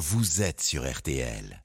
vous êtes sur RTL.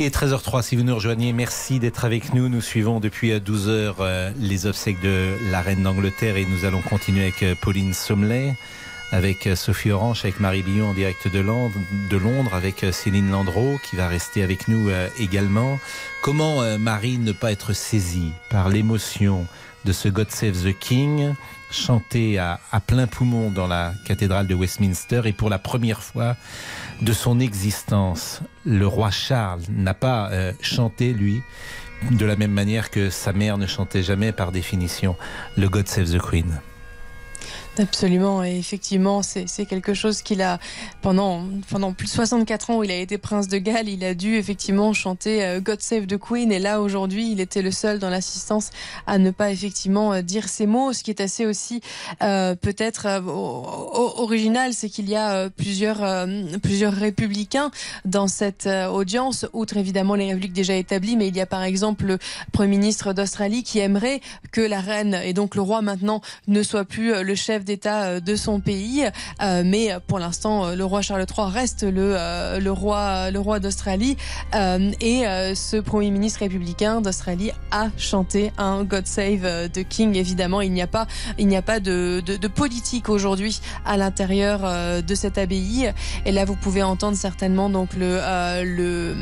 Est 13h03 si vous nous rejoignez. Merci d'être avec nous. Nous suivons depuis 12h euh, euh, les obsèques de la reine d'Angleterre et nous allons continuer avec euh, Pauline Sommelet, avec Sophie Orange, avec Marie Billon en direct de Londres, de Londres, avec Céline Landreau qui va rester avec nous également. Comment Marie ne pas être saisie par l'émotion de ce God Save the King? Chanté à, à, plein poumon dans la cathédrale de Westminster et pour la première fois de son existence, le roi Charles n'a pas euh, chanté, lui, de la même manière que sa mère ne chantait jamais par définition le God Save the Queen. Absolument, et effectivement, c'est quelque chose qu'il a pendant pendant plus de 64 ans où il a été prince de Galles, il a dû effectivement chanter euh, God Save the Queen, et là aujourd'hui, il était le seul dans l'assistance à ne pas effectivement euh, dire ces mots. Ce qui est assez aussi euh, peut-être euh, original, c'est qu'il y a plusieurs plusieurs républicains dans cette audience, outre évidemment les républiques déjà établies, mais il y a par exemple le premier ministre d'Australie qui aimerait que la reine et donc le roi maintenant ne soit plus le chef d'État euh, de son pays. Euh, mais pour l'instant, euh, le roi Charles III reste le, le roi, le roi d'Australie. et ce premier ministre républicain d'Australie a chanté un God Save the King. Évidemment, il n'y a pas, il n'y a pas de, de, de politique aujourd'hui à l'intérieur de cette abbaye. Et là, vous pouvez entendre certainement donc le, le,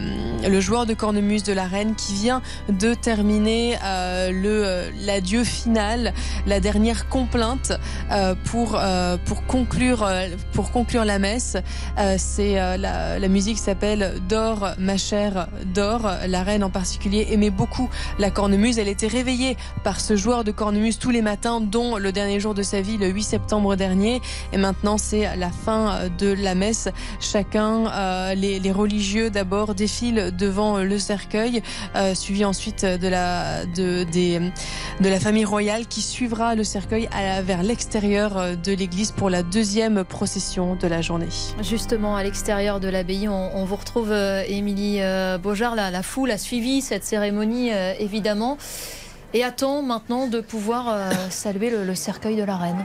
le joueur de cornemuse de la reine qui vient de terminer le l'adieu final, la dernière complainte euh, pour conclure euh, pour conclure la messe. Euh, c'est la, la, musique s'appelle Dors ma chère dors. La reine en particulier aimait beaucoup la cornemuse. Elle était réveillée par ce joueur de cornemuse tous les matins, dont le dernier jour de sa vie, le 8 septembre dernier. Et maintenant, c'est la fin de la messe. Chacun, les, les, religieux d'abord défilent devant le cercueil, suivi ensuite de la de des de la famille royale qui suivra le cercueil à, vers l'extérieur euh, de l'église pour la deuxième procession de la journée. Justement, à l'extérieur de l'abbaye, on, vous retrouve euh, Émilie euh, Beaujard. La, la, foule a suivi cette cérémonie, évidemment, et attend maintenant de pouvoir saluer le, cercueil de la reine.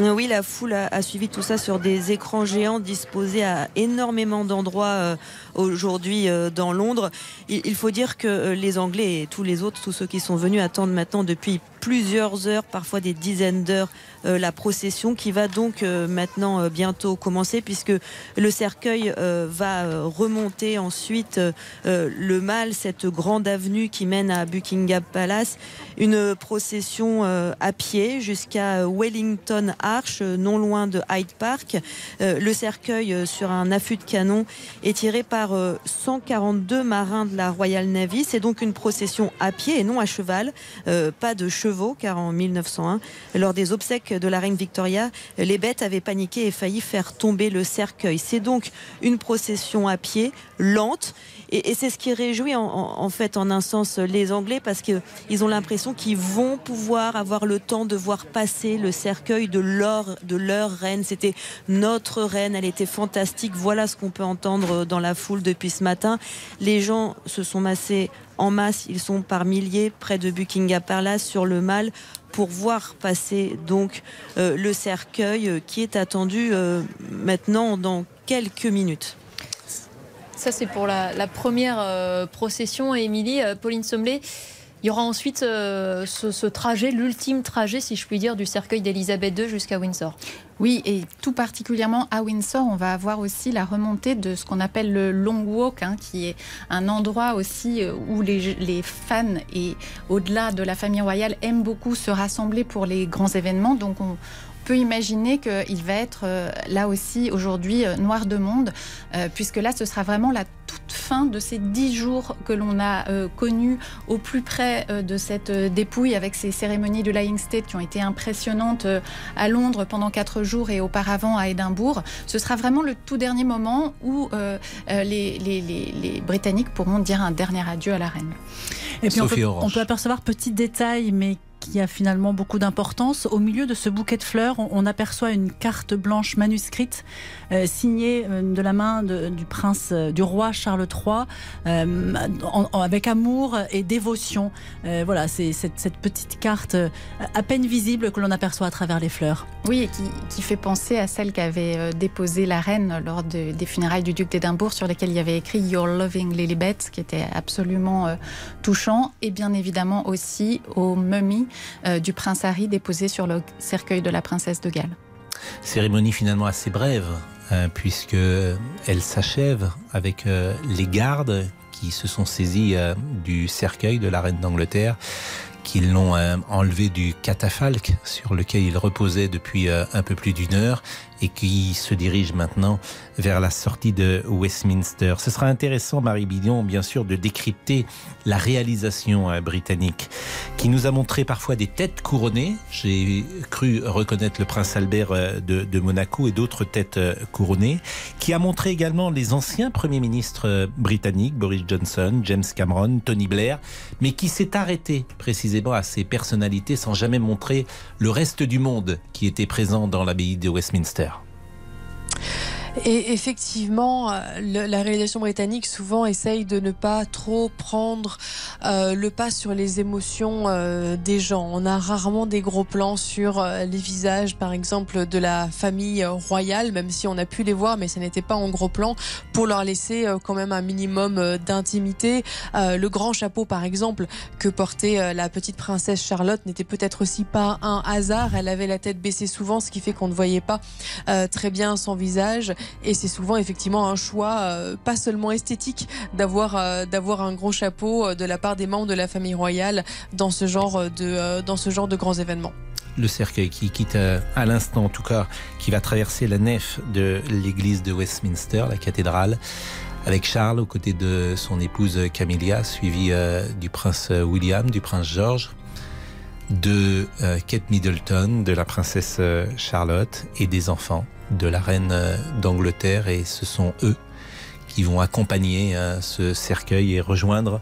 Oui, la foule a, suivi tout ça sur des écrans géants disposés à énormément d'endroits aujourd'hui dans Londres. Il, faut dire que les Anglais et tous les autres, tous ceux qui sont venus attendent maintenant depuis plusieurs heures, parfois des dizaines d'heures, la procession qui va donc euh, maintenant euh, bientôt commencer puisque le cercueil va remonter ensuite le mal, cette grande avenue qui mène à Buckingham Palace, une procession à pied jusqu'à Wellington Arch, non loin de Hyde Park. Le cercueil sur un affût de canon est tiré par 142 marins de la Royal Navy. C'est donc une procession à pied et non à cheval, pas de chevaux car en 1901, lors des obsèques de la reine Victoria, les bêtes avaient paniqué et failli faire tomber le cercueil. C'est donc une procession à pied, lente, et, c'est ce qui réjouit en, fait en un sens les Anglais parce qu'ils ont l'impression qu'ils vont pouvoir avoir le temps de voir passer le cercueil de leur, de leur reine. C'était notre reine, elle était fantastique. Voilà ce qu'on peut entendre dans la foule depuis ce matin. Les gens se sont massés en masse, ils sont par milliers près de Buckingham Palace sur le Mal pour voir passer donc euh, le cercueil euh, qui est attendu euh, maintenant dans quelques minutes. Ça c'est pour la, première procession. Émilie, Pauline Sommelet, il y aura ensuite ce, ce, trajet, l'ultime trajet, si je puis dire, du cercueil d'Elisabeth II jusqu'à Windsor. Oui, et tout particulièrement à Windsor, on va avoir aussi la remontée de ce qu'on appelle le Long Walk, hein, qui est un endroit aussi euh, où les, les fans et au-delà de la famille royale aiment beaucoup se rassembler pour les grands événements. Donc on, peut imaginer qu'il va être euh, là aussi aujourd'hui euh, noir de monde, euh, puisque là, ce sera vraiment la fin de ces dix jours que l'on a connus au plus près de cette dépouille avec ces cérémonies de Lying State qui ont été impressionnantes à Londres pendant quatre jours et auparavant à Édimbourg. Ce sera vraiment le tout dernier moment où les, les, les, Britanniques pourront dire un dernier adieu à la reine. Et puis on peut, on peut, apercevoir petit détail, mais qui a finalement beaucoup d'importance. Au milieu de ce bouquet de fleurs, on, aperçoit une carte blanche manuscrite euh, signée euh, de la main du prince, du roi Charles III, avec amour et dévotion. voilà, c'est cette, petite carte à peine visible que l'on aperçoit à travers les fleurs. Oui, et qui, fait penser à celle qu'avait déposée la reine lors des funérailles du duc d'Édimbourg, sur lesquelles il y avait écrit Your Loving Lilibet, qui était absolument touchant, et bien évidemment aussi aux momies euh, du prince Harry déposées sur le cercueil de la princesse de Galles. Cérémonie finalement assez brève, hein, puisque elle s'achève avec euh, les gardes qui se sont saisis euh, du cercueil de la reine d'Angleterre qui l'ont enlevé du catafalque sur lequel il reposait depuis un peu plus d'une heure et qui se dirige maintenant vers la sortie de Westminster. Ce sera intéressant, Marie Bidon, bien sûr, de décrypter la réalisation euh, britannique qui nous a montré parfois des têtes couronnées. J'ai cru reconnaître le prince Albert euh, de, Monaco et d'autres têtes euh, couronnées, qui a montré également les anciens premiers ministres britanniques, Boris Johnson, James Cameron, Tony Blair, mais qui s'est arrêté précisément à ces personnalités sans jamais montrer le reste du monde qui était présent dans l'abbaye de Westminster. Et effectivement, euh, la réalisation britannique souvent essaye de ne pas trop prendre euh, le pas sur les émotions euh, des gens. On a rarement des gros plans sur les visages, par exemple, de la famille royale, même si on a pu les voir, mais ça n'était pas en gros plan, pour leur laisser quand même un minimum d'intimité. le grand chapeau, par exemple, que portait la petite princesse Charlotte n'était peut-être aussi pas un hasard. Elle avait la tête baissée souvent, ce qui fait qu'on ne voyait pas très bien son visage. Et c'est souvent effectivement un choix euh, pas seulement esthétique d'avoir euh, un gros chapeau euh, de la part des membres de la famille royale dans ce genre de dans ce genre de grands événements. Le cercueil qui quitte à l'instant, en tout cas, qui va traverser la nef de l'église de Westminster, la cathédrale, avec Charles aux côtés de son épouse Camilla, suivi du prince William, du prince George, de Kate Middleton, de la princesse Charlotte et des enfants de la reine d'Angleterre et ce sont eux qui vont accompagner euh, ce cercueil et rejoindre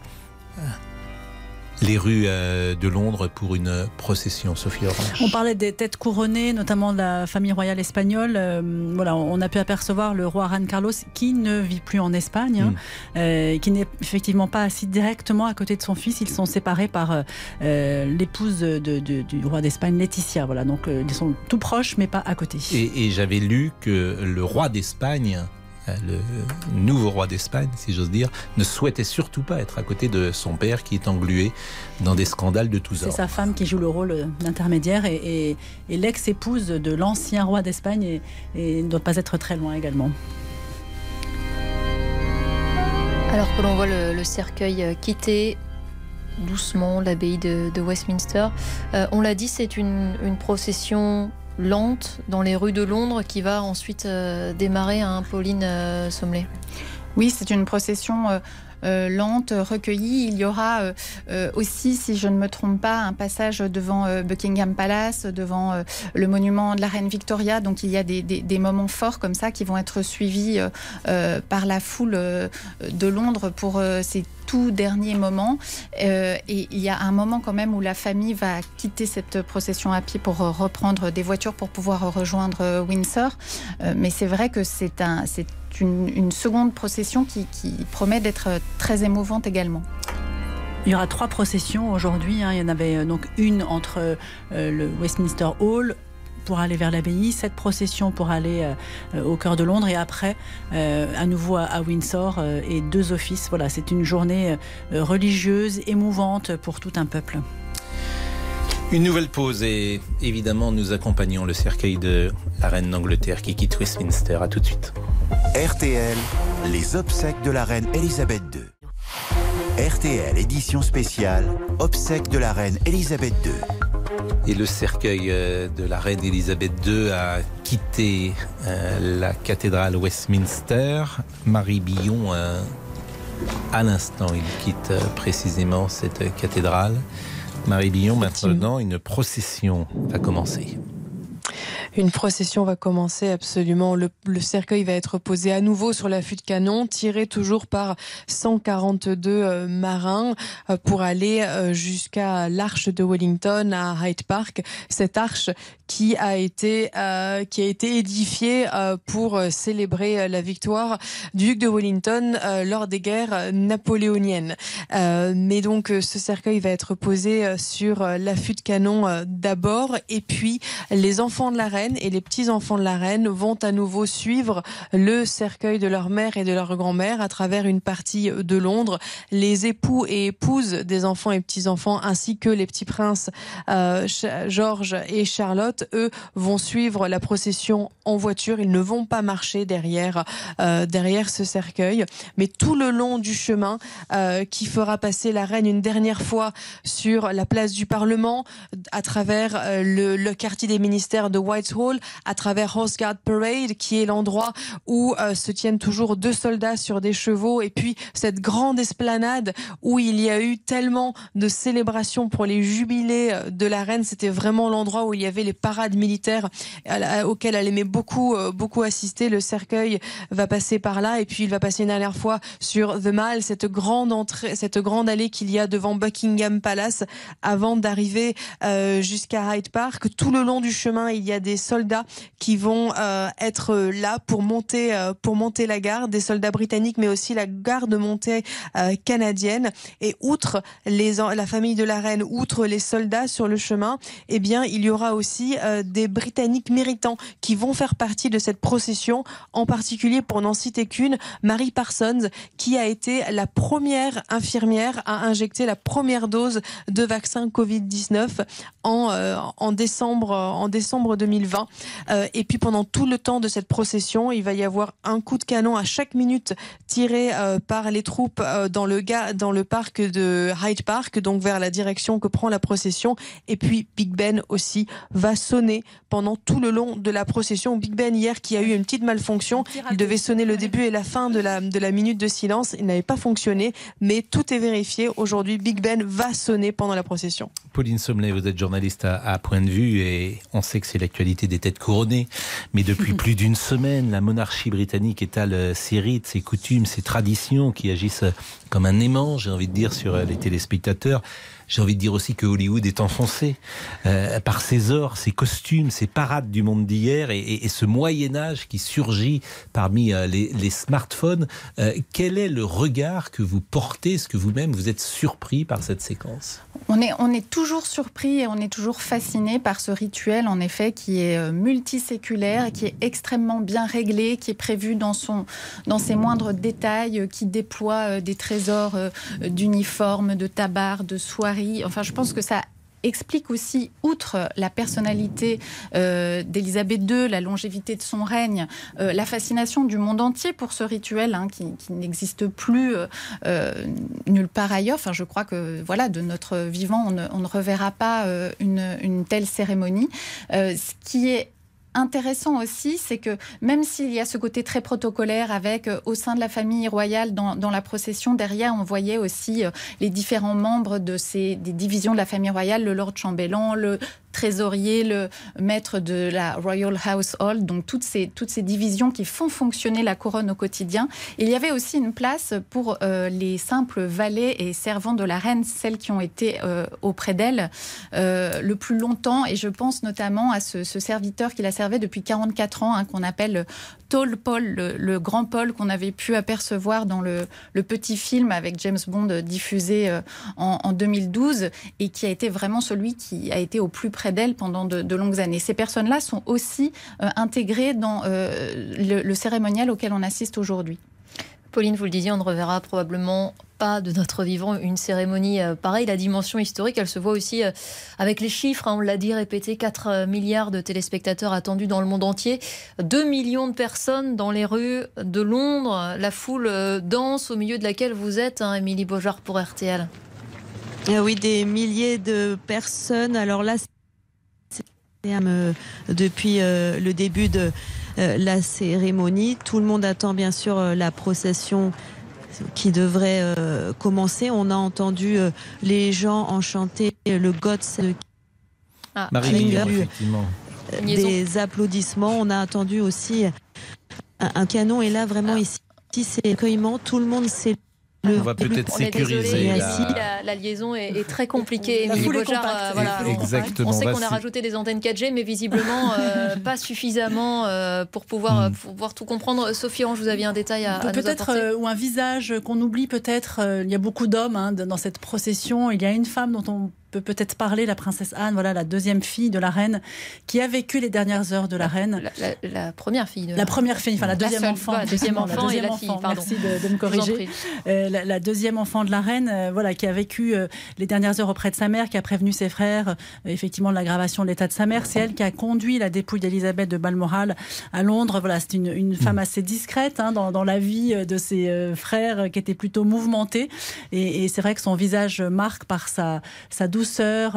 les rues euh, de Londres pour une procession, Sophie Orange. On parlait des têtes couronnées, notamment de la famille royale espagnole. Euh, voilà, on a pu apercevoir le roi Juan Carlos qui ne vit plus en Espagne, hein, mm. euh, qui n'est effectivement pas assis directement à côté de son fils. Ils sont séparés par l'épouse du roi d'Espagne, Laetitia. Voilà, donc ils sont tout proches, mais pas à côté. et j'avais lu que le roi d'Espagne euh, le nouveau roi d'Espagne, si j'ose dire, ne souhaitait surtout pas être à côté de son père qui est englué dans des scandales de tous ordres. C'est sa femme qui joue le rôle d'intermédiaire et, l'ex-épouse de l'ancien roi d'Espagne et, ne doit pas être très loin également. Alors que l'on voit le, cercueil euh, quitter doucement l'abbaye de, Westminster, euh, on l'a dit, c'est une, une procession lente dans les rues de Londres qui va ensuite euh, démarrer à Pauline euh, Sommelet. Oui, c'est une procession euh, lente, recueillie. Il y aura aussi, si je ne me trompe pas, un passage devant Buckingham Palace, devant le monument de la reine Victoria. Donc il y a des, des moments forts comme ça qui vont être suivis par la foule de Londres pour ces tout dernier moment. Euh, et il y a un moment quand même où la famille va quitter cette procession à pied pour reprendre des voitures pour pouvoir rejoindre Windsor. Euh, mais c'est vrai que c'est un, une, seconde procession qui, promet d'être très émouvante également. Il y aura trois processions aujourd'hui. Hein. Il y en avait euh, donc une entre le Westminster Hall, pour aller vers l'abbaye, cette procession pour aller euh, au cœur de Londres et après euh, à nouveau à, Windsor euh, et deux offices. Voilà, c'est une journée religieuse, émouvante pour tout un peuple. Une nouvelle pause et évidemment nous accompagnons le cercueil de la reine d'Angleterre qui quitte Westminster. À tout de suite. RTL, les obsèques de la reine Elisabeth II. RTL édition spéciale, obsèques de la reine Elisabeth II. Et le cercueil euh, de la reine Elisabeth II a quitté euh, la cathédrale Westminster. Marie Billon, euh, à l'instant, il quitte précisément cette cathédrale. Marie Billon, maintenant, une procession va commencer. Une procession va commencer absolument. Le, cercueil va être posé à nouveau sur l'affût de canon, tiré toujours par 142 euh, marins euh, pour aller euh, jusqu'à l'arche de Wellington à Hyde Park. Cette arche qui a été euh, qui a été édifié euh, pour célébrer la victoire du duc de Wellington lors des guerres napoléoniennes. mais donc ce cercueil va être posé sur l'affût de canon d'abord et puis les enfants de la reine et les petits enfants de la reine vont à nouveau suivre le cercueil de leur mère et de leur grand-mère à travers une partie de Londres. Les époux et épouses des enfants et petits enfants ainsi que les petits princes George et Charlotte eux, vont suivre la procession en voiture. Ils ne vont pas marcher derrière, euh, derrière ce cercueil. Mais tout le long du chemin euh, qui fera passer la reine une dernière fois sur la place du Parlement, à travers euh, le, quartier des ministères de À travers Horse Guard Parade, qui est l'endroit où se tiennent toujours deux soldats sur des chevaux, et puis cette grande esplanade où il y a eu tellement de célébrations pour les jubilés de la reine. C'était vraiment l'endroit où il y avait les parade militaire auquel elle aimait beaucoup, euh, beaucoup assister. Le cercueil va passer par là et puis il va passer une dernière fois sur The Mall, cette grande entrée, cette grande allée qu'il y a devant Buckingham Palace avant d'arriver euh, jusqu'à Hyde Park. Tout le long du chemin, il y a des soldats qui vont euh, être là pour monter, pour monter la garde, des soldats britanniques, mais aussi la garde montée canadienne. Et outre la famille de la reine, outre les soldats sur le chemin, eh bien, il y aura aussi euh, des Britanniques méritants qui vont faire partie de cette procession, en particulier pour n'en citer qu'une, Marie Parsons, qui a été la première infirmière à injecter la première dose de vaccin Covid-19 en, euh, en, décembre, en décembre 2020. Euh, et puis pendant tout le temps de cette procession, il va y avoir un coup de canon à chaque minute tiré par les troupes dans, le, dans le parc de Hyde Park, donc vers la direction que prend la procession. Et puis Big Ben aussi va sonner pendant tout le long de la procession. Big Ben hier qui a eu une petite malfonction, il devait sonner le début et la fin de la, de la minute de silence, il n'avait pas fonctionné, mais tout est vérifié. Aujourd'hui, Big Ben va sonner pendant la procession. Pauline Sommelet, vous êtes journaliste à, point de vue et on sait que c'est l'actualité des têtes couronnées, mais depuis plus d'une semaine, la monarchie britannique étale ses rites, ses coutumes, ses traditions qui agissent comme un aimant, j'ai envie de dire, sur les téléspectateurs. J'ai envie de dire aussi que Hollywood est enfoncé euh, par ses ors, ses costumes, ses parades du monde d'hier et, ce Moyen Âge qui surgit parmi euh, les, smartphones. Euh, quel est le regard que vous portez? Est-ce que vous-même vous êtes surpris par cette séquence? On est, on est toujours surpris et on est toujours fasciné par ce rituel, en effet, qui est multiséculaire, qui est extrêmement bien réglé, qui est prévu dans, ses moindres détails, qui déploie des trésors d'uniformes, de tabac, de soirées Enfin, je pense que ça explique aussi, outre la personnalité euh, d'Élisabeth II, la longévité de son règne, euh, la fascination du monde entier pour ce rituel hein, qui, n'existe plus euh, nulle part ailleurs. Enfin, je crois que voilà, de notre vivant, on ne, reverra pas une, une, telle cérémonie. ce qui est intéressant aussi, c'est que même s'il y a ce côté très protocolaire avec euh, au sein de la famille royale dans, dans la procession, derrière on voyait aussi euh, les différents membres de ces des divisions de la famille royale, le Lord chambellan, le trésorier, le maître de la Royal Household, donc toutes ces, divisions qui font fonctionner la couronne au quotidien. Il y avait aussi une place pour euh, les simples valets et servants de la reine, celles qui ont été euh, auprès d'elle euh, le plus longtemps. Et je pense notamment à ce, serviteur qui la servait depuis 44 ans, hein, qu'on appelle Paul, le, grand Paul qu'on avait pu apercevoir dans le, petit film avec James Bond diffusé en, en 2012 et qui a été vraiment celui qui a été au plus près d'elle pendant de, longues années. Ces personnes-là sont aussi euh, intégrées dans euh, le, cérémonial auquel on assiste aujourd'hui. Pauline, vous le disiez, on ne reverra probablement pas de notre vivant une cérémonie euh, pareille. La dimension historique, elle se voit aussi avec les chiffres. Hein, on l'a dit, répété, 4 milliards de téléspectateurs attendus dans le monde entier, 2 millions de personnes dans les rues de Londres, la foule dense au milieu de laquelle vous êtes, hein, Émilie Beaujard pour RTL. Oui, des milliers de personnes. Alors là, euh, depuis euh, le début de euh, la cérémonie. Tout le monde attend bien sûr la procession qui devrait commencer. On a entendu les gens enchanter le Gods ah, Marie, des applaudissements. On a entendu aussi un, canon. Et là, vraiment, ah. ici, c'est accueillement. Tout le monde s'est on va peut-être sécuriser. La... La, liaison est, très compliquée. La foule euh, voilà, Exactement. On, sait qu'on a rajouté des antennes 4G, mais visiblement euh, pas suffisamment euh, pour pouvoir, hmm. pouvoir tout comprendre. Sophie, je vous aviez un détail à, à Peut-être, ou un visage qu'on oublie peut-être. il y a beaucoup d'hommes hein, dans cette procession. Il y a une femme dont on peut peut-être parler, la princesse Anne, voilà la deuxième fille de la reine, qui a vécu les dernières heures de la, reine. La, première fille. De la première fille, enfin la deuxième enfant. La deuxième enfant et la fille, Merci de, me corriger. Euh, la, deuxième enfant de la reine, euh, voilà, qui a vécu euh, les dernières heures auprès de sa mère, qui a prévenu ses frères, effectivement, de l'aggravation de l'état de sa mère. C'est elle qui a conduit la dépouille d'Elisabeth de Balmoral à Londres. Voilà, c'est une, femme assez discrète hein, dans, la vie de ses frères, qui était plutôt mouvementée. Et, et c'est vrai que son visage marque par sa, sa douce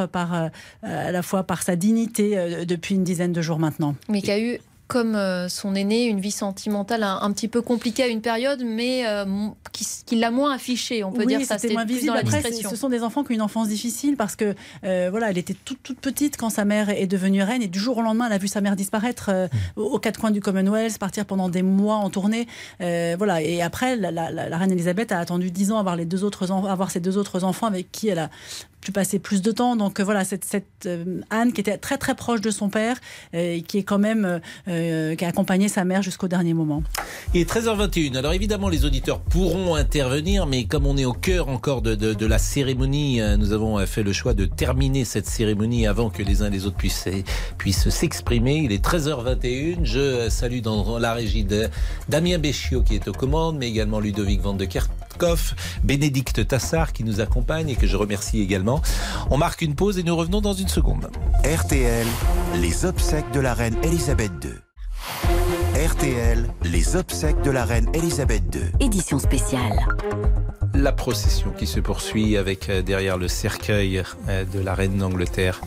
par, euh, à la fois par sa dignité euh, depuis une dizaine de jours maintenant. Mais qui a eu comme euh, son aîné, une vie sentimentale un, petit peu compliquée à une période, mais euh, qui, l'a moins affichée. On peut dire ça, c'était moins visible. Dans la Après, ce sont des enfants qui ont une enfance difficile parce que euh, voilà, elle était toute, toute petite quand sa mère est devenue reine et du jour au lendemain, elle a vu sa mère disparaître aux quatre coins du Commonwealth, partir pendant des mois en tournée. voilà, et après, la, reine Elisabeth a attendu dix ans à avoir les deux autres avoir ses deux autres enfants avec qui elle a pu passer plus de temps. Donc voilà, cette, cette Anne qui était très très proche de son père, et qui est quand même euh, qui a accompagné sa mère jusqu'au dernier moment. Il est 13h21. Alors évidemment, les auditeurs pourront intervenir, mais comme on est au cœur encore de, de, la cérémonie, euh, nous avons euh, fait le choix de terminer cette cérémonie avant que les uns et les autres puissent, puissent s'exprimer. Il est 13h21. Je salue dans la régie Damien Béchiot qui est aux commandes, mais également Ludovic Van de Bénédicte Tassard qui nous accompagne et que je remercie également. On marque une pause et nous revenons dans une seconde. RTL, les obsèques de la reine Elisabeth II. RTL, les obsèques de la reine Elisabeth II. Édition spéciale. La procession qui se poursuit avec euh, derrière le cercueil euh, de la reine d'Angleterre.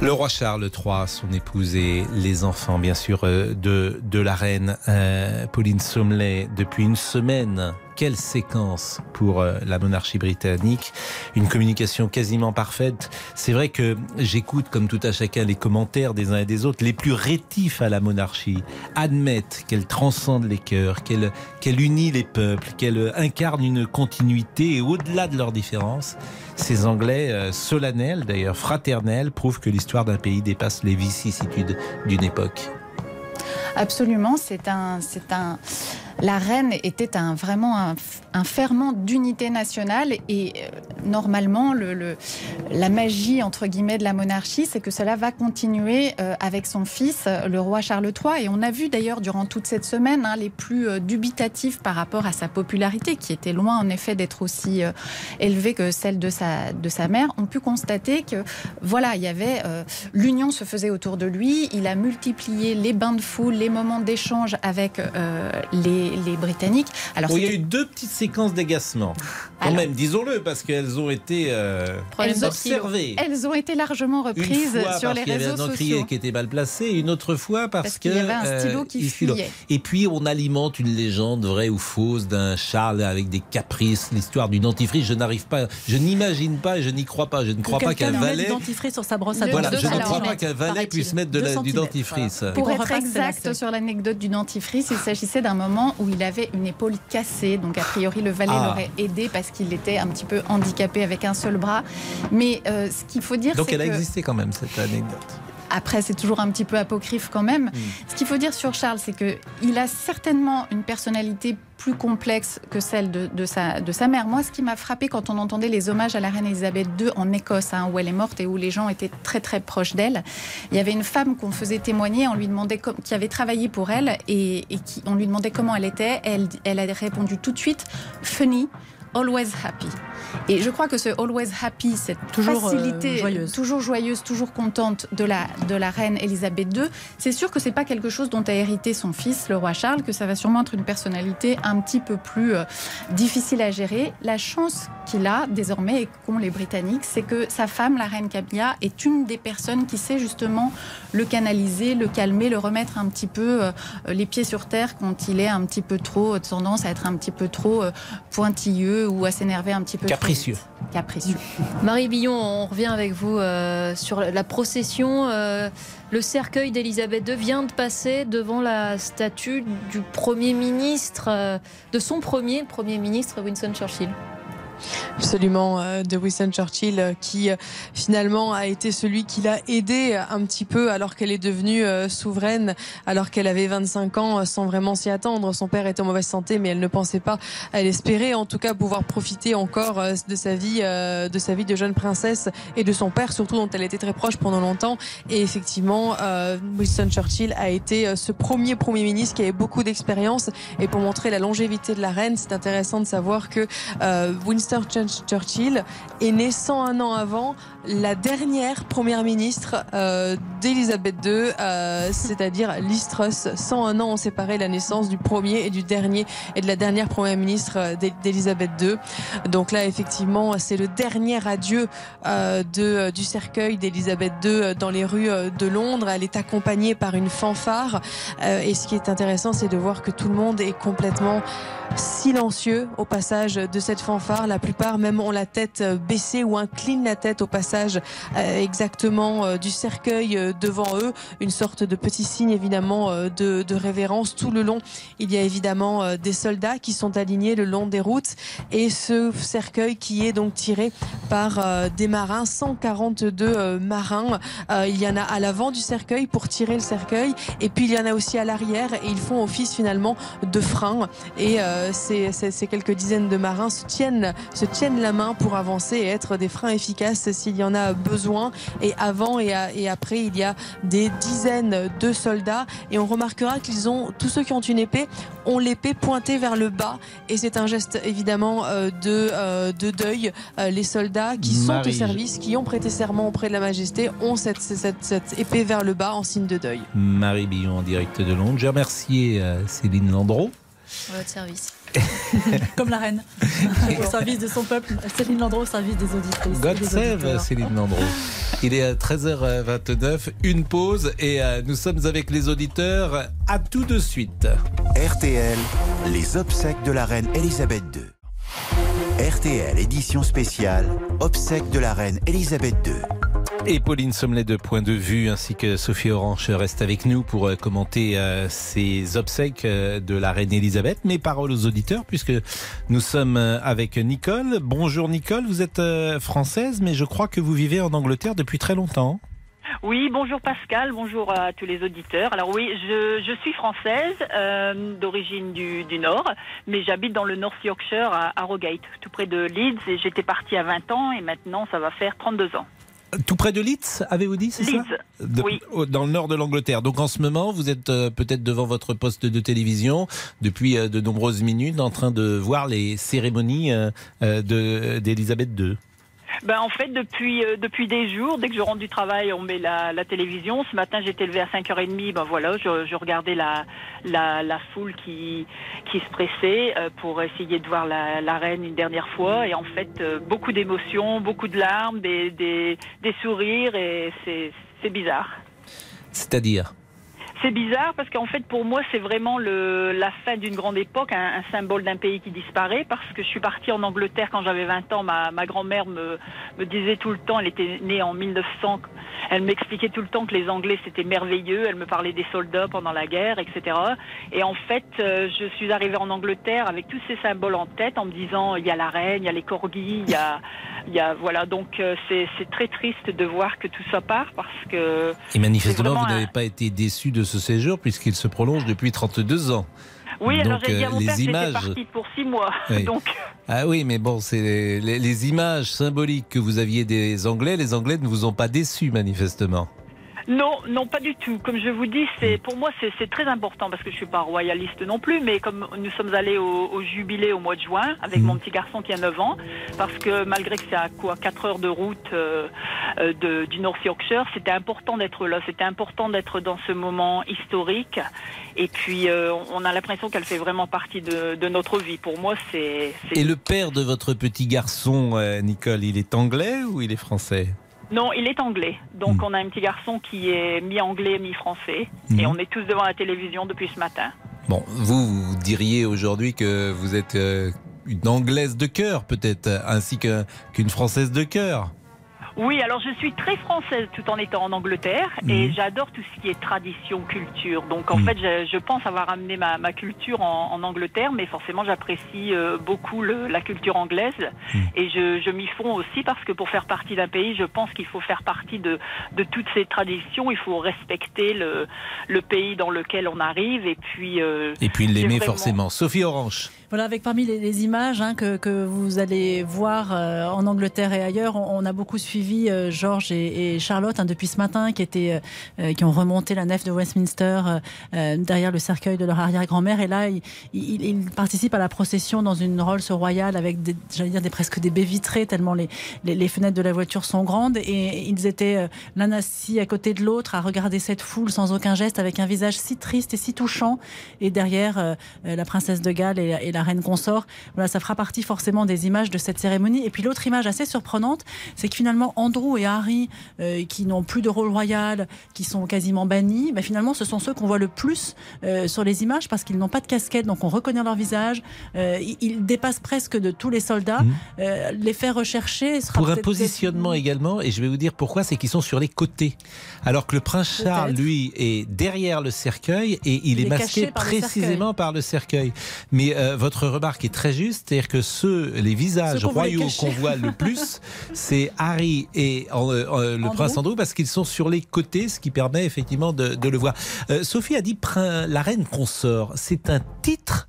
Le roi Charles III, son épouse et les enfants, bien sûr, euh, de, de la reine Pauline Sommelet, depuis une semaine quelle séquence pour euh, la monarchie britannique? Une communication quasiment parfaite. C'est vrai que j'écoute, comme tout à chacun, les commentaires des uns et des autres. Les plus rétifs à la monarchie admettent qu'elle transcende les cœurs, qu'elle unit les peuples, qu'elle incarne une continuité et au-delà de leurs différences. Ces Anglais euh, solennels, d'ailleurs fraternels, prouvent que l'histoire d'un pays dépasse les vicissitudes d'une époque. Absolument, c'est c'est un, la reine était un, vraiment un, ferment d'unité nationale et euh, normalement le, la magie entre guillemets de la monarchie c'est que cela va continuer euh, avec son fils le roi Charles III et on a vu d'ailleurs durant toute cette semaine hein, les plus euh, dubitatifs par rapport à sa popularité qui était loin en effet d'être aussi élevée que celle de sa, de sa mère ont pu constater que voilà il y avait l'union se faisait autour de lui. Il a multiplié les bains de foule les moments d'échange avec les les, Britanniques. Alors, il y a eu deux petites séquences d'agacement. Quand même, disons-le, parce qu'elles ont été euh, observées. elles ont été largement reprises sur les réseaux sociaux. Une fois qui était mal placé, une autre fois parce, qu'il y avait un euh, stylo qui fuyait. Et puis on alimente une légende vraie ou fausse d'un Charles avec des caprices, l'histoire du dentifrice. Je n'arrive pas, je n'imagine pas et je n'y crois pas. Je ne crois pas qu'un valet. dentifrice sur sa brosse à dents. Voilà, je ne crois pas qu'un valet puisse mettre de du dentifrice. Pour être exact sur l'anecdote du dentifrice, il s'agissait d'un moment où il avait une épaule cassée. Donc, a priori, le valet ah. l'aurait aidé parce qu'il était un petit peu handicapé avec un seul bras. Mais euh, ce qu'il faut dire, c'est. Donc, elle a existé quand même, cette anecdote. Après, c'est toujours un petit peu apocryphe quand même. Hmm. Ce qu'il faut dire sur Charles, c'est qu'il a certainement une personnalité plus complexe que celle de, sa, de sa mère. Moi, ce qui m'a frappé quand on entendait les hommages à la reine Elisabeth II en Écosse, hein, où elle est morte et où les gens étaient très très proches d'elle, il y avait une femme qu'on faisait témoigner, on lui demandait qui avait travaillé pour elle et, qui, on lui demandait comment elle était. Elle, elle a répondu tout de suite funny, always happy. Et je crois que ce always happy, cette toujours, euh, facilité, joyeuse. toujours joyeuse, toujours contente de la, de la reine Elisabeth II, c'est sûr que c'est pas quelque chose dont a hérité son fils, le roi Charles, que ça va sûrement être une personnalité un petit peu plus euh, difficile à gérer. La chance qu'il a désormais et qu'ont les Britanniques, c'est que sa femme, la reine Camilla, est une des personnes qui sait justement le canaliser, le calmer, le remettre un petit peu euh, les pieds sur terre quand il est un petit peu trop tendance à être un petit peu trop pointilleux ou à s'énerver un petit peu Capricieux. Capricieux. Marie Billon, on revient avec vous euh, sur la procession. Euh, le cercueil d'Elisabeth II vient de passer devant la statue du Premier ministre, euh, de son premier Premier ministre, Winston Churchill. Absolument, euh, de Winston Churchill, euh, qui euh, finalement a été celui qui l'a aidé un petit peu alors qu'elle est devenue souveraine, alors qu'elle avait 25 ans, sans vraiment s'y attendre. Son père était en mauvaise santé, mais elle ne pensait pas. Elle espérait en tout cas pouvoir profiter encore de sa vie, de sa vie de jeune princesse et de son père, surtout dont elle était très proche pendant longtemps. Et effectivement, Winston Churchill a été ce premier premier ministre qui avait beaucoup d'expérience. Et pour montrer la longévité de la reine, c'est intéressant de savoir que Winston Churchill est né 101 ans avant la dernière première ministre euh, d'Elisabeth II, euh, c'est-à-dire Liz Truss. 101 ans ont séparé la naissance du premier et du dernier et de la dernière première ministre euh, d'Elisabeth II. Donc là, effectivement, c'est le dernier adieu de, du cercueil d'Elisabeth II dans les rues de Londres. Elle est accompagnée par une fanfare. et ce qui est intéressant, c'est de voir que tout le monde est complètement silencieux au passage de cette fanfare. La plupart même ont la tête baissée ou inclinent la tête au passage euh, exactement euh, du cercueil euh, devant eux. Une sorte de petit signe évidemment de, révérence tout le long. Il y a évidemment des soldats qui sont alignés le long des routes et ce cercueil qui est donc tiré par des marins, 142 marins. Il y en a à l'avant du cercueil pour tirer le cercueil et puis il y en a aussi à l'arrière et ils font office finalement de frein et ces, quelques dizaines de marins se tiennent, se tiennent la main pour avancer et être des freins efficaces s'il y en a besoin. Et avant et, et après, il y a des dizaines de soldats et on remarquera qu'ils ont, tous ceux qui ont une épée, ont l'épée pointée vers le bas et c'est un geste évidemment euh, de, euh, de deuil. les soldats qui sont au service, qui ont prêté serment auprès de la majesté, ont cette, cette, cette épée vers le bas en signe de deuil. Marie Billon en direct de Londres. Je remercie Céline Landreau. Votre service. Comme la reine, au service de son peuple. Céline Landreau au service des auditeurs. God save Céline Landreau. Il est à 13h29, une pause et euh, nous sommes avec les auditeurs. À tout de suite. RTL, les obsèques de la reine Elisabeth II. RTL, édition spéciale, obsèques de la reine Elisabeth II. Et Pauline Sommelet de Point de Vue ainsi que Sophie Orange restent avec nous pour euh, commenter euh, ces obsèques euh, de la reine Elisabeth. Mes paroles aux auditeurs puisque nous sommes avec Nicole. Bonjour Nicole, vous êtes française mais je crois que vous vivez en Angleterre depuis très longtemps. Oui, bonjour Pascal, bonjour à tous les auditeurs. Alors oui, je, suis française, d'origine du, Nord, mais j'habite dans le North Yorkshire à Harrogate, tout près de Leeds, et j'étais partie à 20 ans, et maintenant ça va faire 32 ans. Tout près de Leeds, avez-vous dit, c'est ça oui. Dans le nord de l'Angleterre. Donc en ce moment, vous êtes euh, peut-être devant votre poste de télévision depuis euh, de nombreuses minutes en train de voir les cérémonies euh, d'Elisabeth II. Ben, en fait, depuis, euh, depuis des jours, dès que je rentre du travail, on met la, la télévision. Ce matin, j'étais levée à 5h30. Ben voilà, je, je regardais la, la, la, foule qui, qui se pressait euh, pour essayer de voir la, la, reine une dernière fois. Et en fait, euh, beaucoup d'émotions, beaucoup de larmes, des, des, des sourires, et c'est bizarre. C'est-à-dire? C'est bizarre parce qu'en fait, pour moi, c'est vraiment le, la fin d'une grande époque, un, symbole d'un pays qui disparaît. Parce que je suis partie en Angleterre quand j'avais 20 ans. Ma, ma grand-mère me, me disait tout le temps, elle était née en 1900, elle m'expliquait tout le temps que les Anglais c'était merveilleux. Elle me parlait des soldats pendant la guerre, etc. Et en fait, euh, je suis arrivée en Angleterre avec tous ces symboles en tête, en me disant il y a la reine, il y a les corgis, il y a, il y a voilà. Donc euh, c'est très triste de voir que tout ça part parce que. Et manifestement, vous n'avez pas été déçu de ce séjour puisqu'il se prolonge depuis 32 ans. Oui, alors j'ai dit à mon les père images... parti pour six mois. Donc... Ah oui, mais bon, c'est les, les, images symboliques que vous aviez des Anglais. Les Anglais ne vous ont pas déçu manifestement. Non, non, pas du tout. Comme je vous dis, c'est pour moi c'est très important parce que je suis pas royaliste non plus, mais comme nous sommes allés au, jubilé au mois de juin avec mon petit garçon qui a 9 ans, parce que malgré que c'est à quoi 4 heures de route euh, euh, de, du North Yorkshire, c'était important d'être là, c'était important d'être dans ce moment historique. Et puis euh, on a l'impression qu'elle fait vraiment partie de, de, notre vie. Pour moi, c'est. Et le père de votre petit garçon, Nicole, il est anglais ou il est français? Non, il est anglais. Donc, hmm. on a un petit garçon qui est mi-anglais, mi-français. Et hmm. on est tous devant la télévision depuis ce matin. Bon, vous, vous diriez aujourd'hui que vous êtes euh, une anglaise de cœur peut-être, ainsi qu'une française de cœur. Oui, alors je suis très française tout en étant en Angleterre et mhm. j'adore tout ce qui est tradition, culture. Donc en mhm. fait, je, pense avoir amené ma, culture en, Angleterre, mais forcément j'apprécie euh, beaucoup la culture anglaise mhm. et je, m'y fonds aussi parce que pour faire partie d'un pays, je pense qu'il faut faire partie de, toutes ces traditions. Il faut respecter le, pays dans lequel on arrive et puis. Euh, et puis l'aimer forcément. Sophie Orange. Voilà, avec parmi les, images hein, que, vous allez voir euh, en Angleterre et ailleurs, on, a beaucoup suivi euh, Georges et, Charlotte hein, depuis ce matin, qui étaient, euh, qui ont remonté la nef de Westminster derrière le cercueil de leur arrière-grand-mère. Et là, ils, participent à la procession dans une Rolls royale avec, j'allais dire, des, presque des baies vitrées tellement les, les, fenêtres de la voiture sont grandes. Et ils étaient l'un assis à côté de l'autre à regarder cette foule sans aucun geste, avec un visage si triste et si touchant. Et derrière, la princesse de Galles et, et la reine consort. Voilà, ça fera partie forcément des images de cette cérémonie. Et puis l'autre image assez surprenante, c'est que finalement Andrew et Harry, euh, qui n'ont plus de rôle royal, qui sont quasiment bannis, bah, finalement ce sont ceux qu'on voit le plus euh, sur les images parce qu'ils n'ont pas de casquette, donc on reconnaît leur visage. Euh, ils dépassent presque de tous les soldats. Mmh. les faire rechercher sera pour un positionnement également. Et je vais vous dire pourquoi, c'est qu'ils sont sur les côtés, alors que le prince Charles, lui, est derrière le cercueil et il, est, masqué précisément par le cercueil. Mais votre remarque est très juste, c'est-à-dire que ceux, les visages royaux qu'on voit le plus, c'est Harry et euh, euh, le prince Andrew parce qu'ils sont sur les côtés, ce qui permet effectivement de, le voir. Euh, Sophie a dit la reine consort, c'est un titre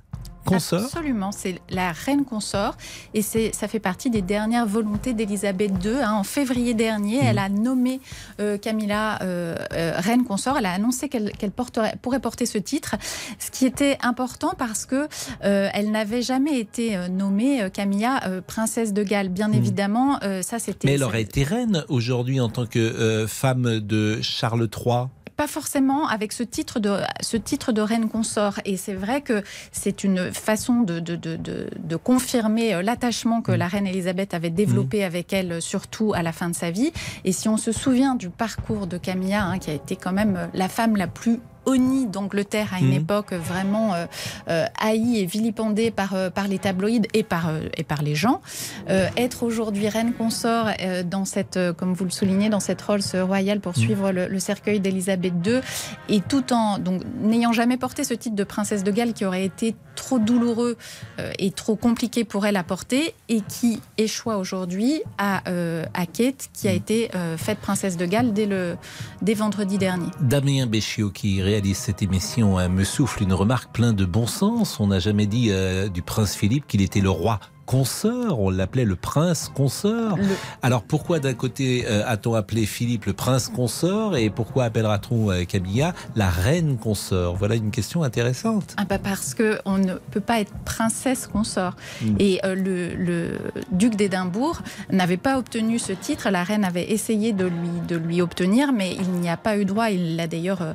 Absolument, c'est la reine consort et ça fait partie des dernières volontés d'Elisabeth II. Hein. En février dernier, elle a nommé euh, Camilla euh, euh, reine consort. Elle a annoncé qu'elle pourrait porter ce titre, ce qui était important parce que elle n'avait jamais été nommée Camilla princesse de Galles. Bien hmm. évidemment, ça c'était. Mais elle aurait été reine aujourd'hui en tant que femme de Charles III pas forcément avec ce titre de, ce titre de reine consort. Et c'est vrai que c'est une façon de, de, de, de confirmer euh, l'attachement que mm. la reine Elisabeth avait développé mm. avec elle, surtout à la fin de sa vie. Et si on se souvient du parcours de Camilla, hein, qui a été quand même euh, la femme la plus Oni d'Angleterre à une mhm. époque vraiment euh, euh, haï et vilipendée par, euh, par les tabloïds et par, et par les gens. être aujourd'hui reine consort dans cette, comme vous le soulignez, dans cette Rolls royale pour mhm. suivre le, cercueil d'Elisabeth II et tout en donc n'ayant jamais porté ce titre de princesse de Galles qui aurait été trop douloureux et trop compliqué pour elle à porter et qui échoua aujourd'hui à, à Kate qui a été faite princesse de Galles dès, le, dès vendredi dernier. Damien Béchiot qui réalise cette émission me souffle une remarque plein de bon sens. On n'a jamais dit euh, du prince Philippe qu'il était le roi consort, on l'appelait le prince consort. Alors pourquoi d'un côté euh, a-t-on appelé Philippe le prince consort et pourquoi appellera-t-on euh, Camilla la reine consort? Voilà une question intéressante. Ah bah parce que on ne peut pas être princesse consort. Hmm. Et euh, le, duc d'Édimbourg n'avait pas obtenu ce titre. La reine avait essayé de lui, de lui obtenir, mais il n'y a pas eu droit. Il l'a d'ailleurs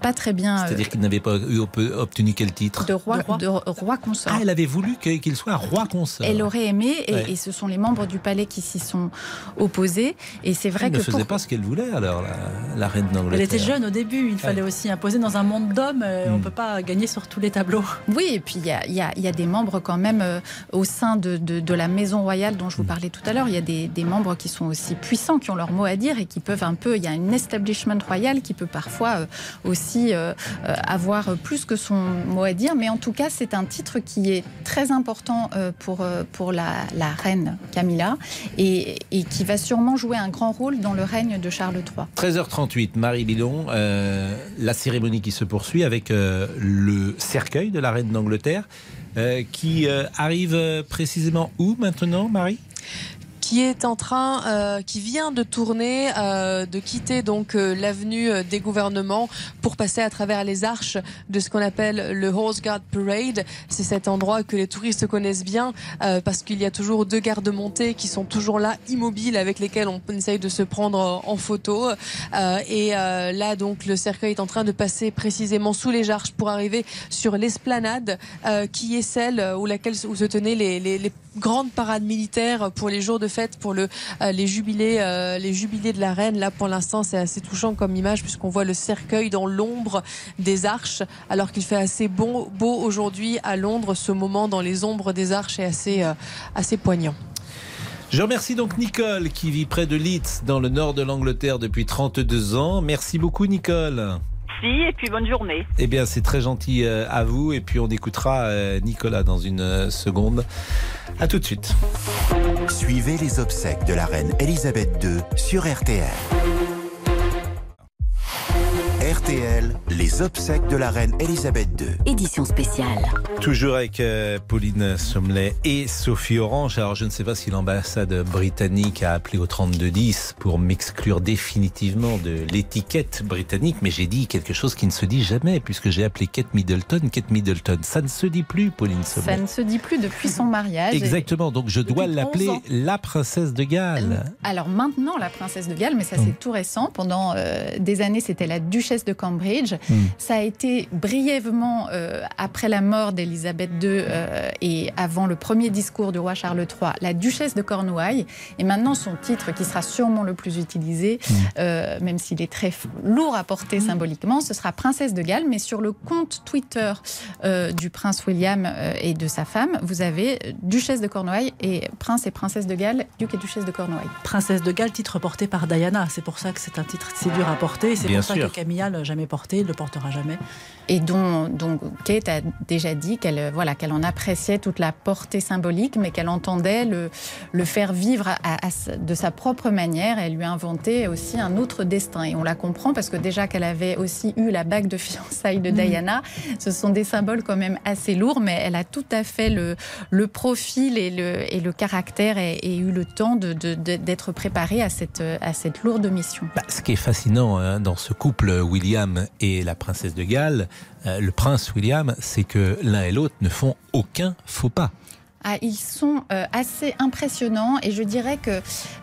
pas très bien. C'est-à-dire qu'il n'avait pas eu, obtenu quel titre? de roi, de roi consort. Ah, elle avait voulu qu'il soit roi consort. Elle aurait aimé, et, ce sont les membres du palais qui s'y sont opposés. Et c'est vrai elle que. ne faisait pas ce qu'elle voulait alors, la, reine d'Angleterre. Elle était jeune au début, il fallait aussi imposer dans un monde d'hommes, euh, on ne hmm. peut pas gagner sur tous les tableaux. Oui, et puis il y a, des membres quand même euh, au sein de, la maison royale dont je vous hmm. parlais tout à l'heure. Il y a des, membres qui sont aussi puissants, qui ont leur mot à dire et qui peuvent un peu. Il y a une establishment royal qui peut parfois euh, aussi avoir plus que son mot à dire. Mais en tout cas, c'est un titre qui est très important pour pour la, reine Camilla et, qui va sûrement jouer un grand rôle dans le règne de Charles III. 13h38, Marie Bidon, euh, la cérémonie qui se poursuit avec euh, le cercueil de la reine d'Angleterre. Euh, qui arrive précisément où maintenant, Marie? Qui est en train, euh, qui vient de tourner, euh, de quitter donc euh, l'avenue des gouvernements pour passer à travers les arches de ce qu'on appelle le Horse Guard Parade. C'est cet endroit que les touristes connaissent bien parce qu'il y a toujours deux gardes-montées qui sont toujours là, immobiles, avec lesquels on essaye de se prendre en photo. et là, donc, le cercueil est en train de passer précisément sous les arches pour arriver sur l'esplanade, qui est celle où laquelle où se tenaient les, les, les grandes parades militaires pour les jours de fête pour le, les, jubilés, les jubilés de la reine. Là, pour l'instant, c'est assez touchant comme image puisqu'on voit le cercueil dans l'ombre des arches, alors qu'il fait assez beau, beau aujourd'hui à Londres. Ce moment dans les ombres des arches est assez, assez poignant. Je remercie donc Nicole qui vit près de Leeds dans le nord de l'Angleterre depuis 32 ans. Merci beaucoup Nicole. Merci et puis bonne journée. Eh bien c'est très gentil euh, à vous et puis on écoutera euh, Nicolas dans une euh, seconde. A tout de suite. Suivez les obsèques de la reine Elisabeth II sur RTL. RTL, les obsèques de la reine Elisabeth II. Édition spéciale. Toujours avec euh, Pauline Sommelet et Sophie Orange. Alors je ne sais pas si l'ambassade britannique a appelé au 3210 pour m'exclure définitivement de l'étiquette britannique, mais j'ai dit quelque chose qui ne se dit jamais puisque j'ai appelé Kate Middleton Kate Middleton. Ça ne se dit plus, Pauline Sommelet. Ça ne se dit plus depuis son mariage. Exactement, donc je dois l'appeler la princesse de Galles. Alors maintenant la princesse de Galles, mais ça c'est mm. tout récent. Pendant euh, des années c'était la duchesse de Cambridge. Hmm. Ça a été brièvement euh, après la mort d'Elisabeth II euh, et avant le premier discours du roi Charles III, la duchesse de Cornouailles. Et maintenant, son titre, qui sera sûrement le plus utilisé, hmm. euh, même s'il est très lourd à porter hmm. symboliquement, ce sera princesse de Galles. Mais sur le compte Twitter du prince William et de sa femme, vous avez duchesse de Cornouailles et prince et princesse de Galles, duc et duchesse de Cornouailles. Princesse de Galles, titre porté par Diana. C'est pour ça que c'est un titre si dur à porter. C'est pour ça que Camilla jamais porté, ne le portera jamais. Et dont, dont Kate a déjà dit qu'elle voilà, qu'elle en appréciait toute la portée symbolique, mais qu'elle entendait le, le faire vivre à, de sa propre manière. Elle lui a inventé aussi un autre destin. Et on la comprend parce que déjà qu'elle avait aussi eu la bague de fiançailles de mm. Diana, ce sont des symboles quand même assez lourds, mais elle a tout à fait le, le profil et le, et le caractère et, eu le temps d'être de, de, préparée à cette, à cette lourde mission. Bah, ce qui est fascinant hein, dans ce couple William et la princesse de Galles, euh, le prince William, c'est que l'un et l'autre ne font aucun faux pas. Ah, ils sont euh, assez impressionnants et je dirais que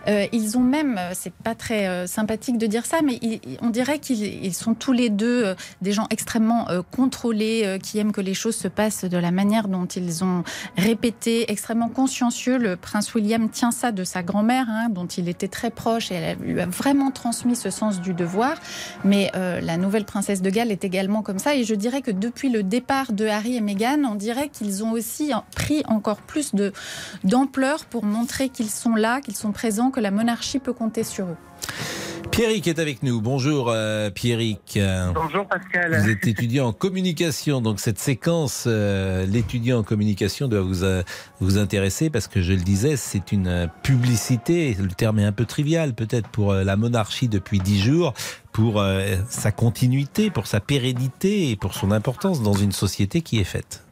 euh, ils ont même, euh, c'est pas très sympathique de dire ça, mais on dirait qu'ils sont tous les deux des gens extrêmement contrôlés, qui aiment que les choses se passent de la manière dont ils ont répété, extrêmement consciencieux. Le prince William tient ça de sa grand-mère, hein, dont il était très proche et elle lui a vraiment transmis ce sens du devoir. Mais la nouvelle princesse de Galles est également comme ça et je dirais que depuis le départ de Harry et Meghan, on dirait qu'ils ont aussi pris encore plus de d'ampleur pour montrer qu'ils sont là, qu'ils sont présents, que la monarchie peut compter sur eux. Pierrick est avec nous. Bonjour euh, Pierrick. Bonjour Pascal. Vous êtes étudiant en communication, donc cette séquence, euh, l'étudiant en communication doit vous, euh, vous intéresser parce que je le disais, c'est une publicité, le terme est un peu trivial peut-être pour la monarchie depuis dix jours, pour sa continuité, pour sa pérennité et pour son importance dans une société qui est faite.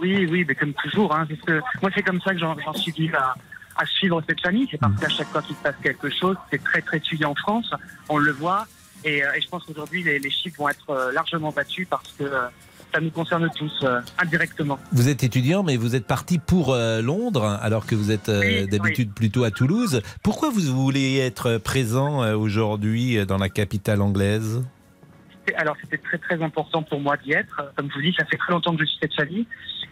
Oui, oui, mais comme toujours. Hein, que moi, c'est comme ça que j'en suis venu à, suivre cette famille. C'est parce qu'à chaque fois qu'il se passe quelque chose, c'est très, très suivi en France. On le voit. Et, euh, je pense qu'aujourd'hui, les, chiffres vont être euh, largement battus parce que euh, ça nous concerne tous indirectement. Vous êtes étudiant, mais vous êtes parti pour Londres, alors que vous êtes d'habitude plutôt à Toulouse. Pourquoi vous voulez être présent aujourd'hui dans la capitale anglaise? Alors c'était très très important pour moi d'y être. Comme je vous dis, ça fait très longtemps que je suis cette famille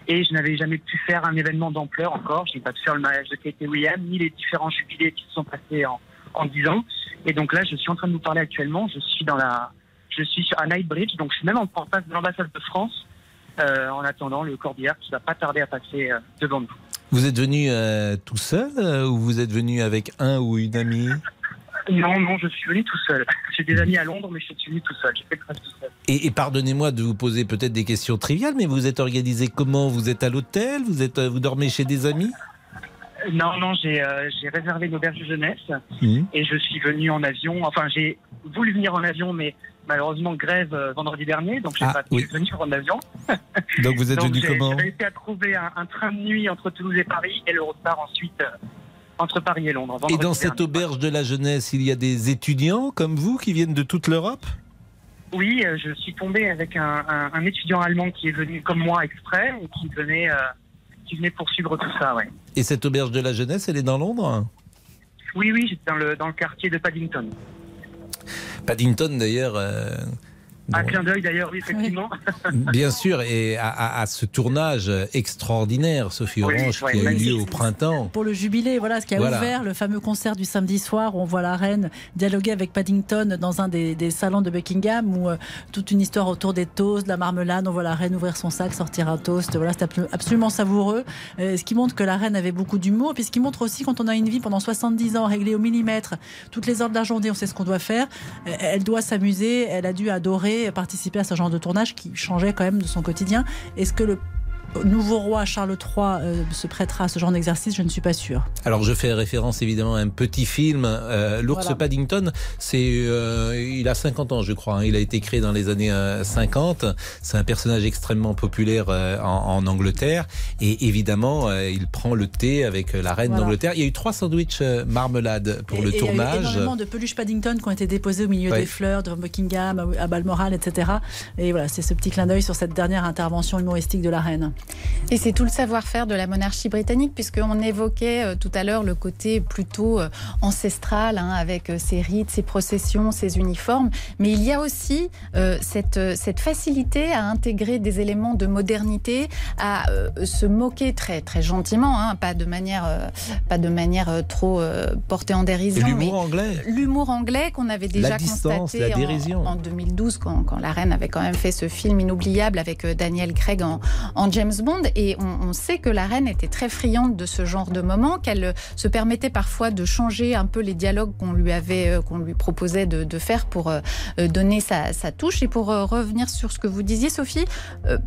et je n'avais jamais pu faire un événement d'ampleur encore. Je n'ai pas pu faire le mariage de Kate et William, ni les différents jubilés qui se sont passés en, en 10 ans. Et donc là, je suis en train de vous parler actuellement. Je suis dans la, je suis sur un Bridge, donc je suis même en face de l'ambassade de France, euh, en attendant le corbillard qui va pas tarder à passer euh, devant nous. Vous êtes venu euh, tout seul ou vous êtes venu avec un ou une amie? Non, non, je suis venu tout seul. J'ai des amis à Londres, mais je suis venu tout seul. J'ai fait le tout seul. Et, pardonnez-moi de vous poser peut-être des questions triviales, mais vous êtes organisé comment? Vous êtes à l'hôtel? Vous êtes, vous dormez chez des amis? Non, non, j'ai euh, réservé une auberge de jeunesse mmh. et je suis venu en avion. Enfin, j'ai voulu venir en avion, mais malheureusement grève euh, vendredi dernier, donc j'ai ah, pas pu venir en avion. donc vous êtes venu comment? J'ai réussi à trouver un, train de nuit entre euh, Toulouse et Paris et l'Eurostar ensuite entre Paris et Londres. Et dans cette auberge de la jeunesse, il y a des étudiants comme vous qui viennent de toute l'Europe? Oui, euh, je suis tombé avec un, étudiant allemand qui est venu comme moi exprès et qui venait, euh, qui venait poursuivre tout ça. Ouais. Et cette auberge de la jeunesse, elle est dans Londres? Oui, oui, j'étais dans le, dans le quartier de Paddington. Paddington, d'ailleurs, euh, Un clin d'œil d'ailleurs, oui, effectivement. Bien sûr, et à, ce tournage extraordinaire, Sophie Orange, qui a eu lieu au printemps. Pour le jubilé, voilà, ce qui a ouvert le fameux concert du samedi soir où on voit la reine dialoguer avec Paddington dans un des, salons de Buckingham, où euh, toute une histoire autour des toasts, de la marmelade, on voit la reine ouvrir son sac, sortir un toast. Voilà, c'est absolument savoureux. Euh, ce qui montre que la reine avait beaucoup d'humour, puis ce qui montre aussi quand on a une vie pendant 70 ans réglée au millimètre, toutes les heures de la journée, on sait ce qu'on doit faire. Euh, elle doit s'amuser, elle a dû adorer participer à ce genre de tournage qui changeait quand même de son quotidien. Est-ce que le nouveau roi Charles III euh, se prêtera à ce genre d'exercice, je ne suis pas sûr. Alors je fais référence évidemment à un petit film, euh, l'ours Paddington, c'est euh, il a 50 ans je crois, hein. il a été créé dans les années 50, c'est un personnage extrêmement populaire en, Angleterre et évidemment il prend le thé avec la reine d'Angleterre. Il y a eu trois sandwichs marmelade pour le tournage. Il y a eu énormément de peluches Paddington qui ont été déposées au milieu des fleurs de Buckingham, à Balmoral, etc. Et voilà, c'est ce petit clin d'œil sur cette dernière intervention humoristique de la reine. Et c'est tout le savoir-faire de la monarchie britannique, puisqu'on évoquait euh, tout à l'heure le côté plutôt euh, ancestral, hein, avec euh, ses rites, ses processions, ses uniformes. Mais il y a aussi cette, cette facilité à intégrer des éléments de modernité, à se moquer très, très gentiment, hein, pas de manière, pas de manière trop portée en dérision. L'humour anglais. L'humour anglais qu'on avait déjà la distance, constaté la dérision. En, 2012, quand, quand, la reine avait quand même fait ce film inoubliable avec Daniel Craig en, en James Bond. Et on, sait que la reine était très friande de ce genre de moment, qu'elle se permettait parfois de changer un peu les dialogues qu'on lui avait, euh, qu'on lui proposait de, faire pour euh, euh, donner sa, touche. Et pour revenir sur ce que vous disiez, Sophie,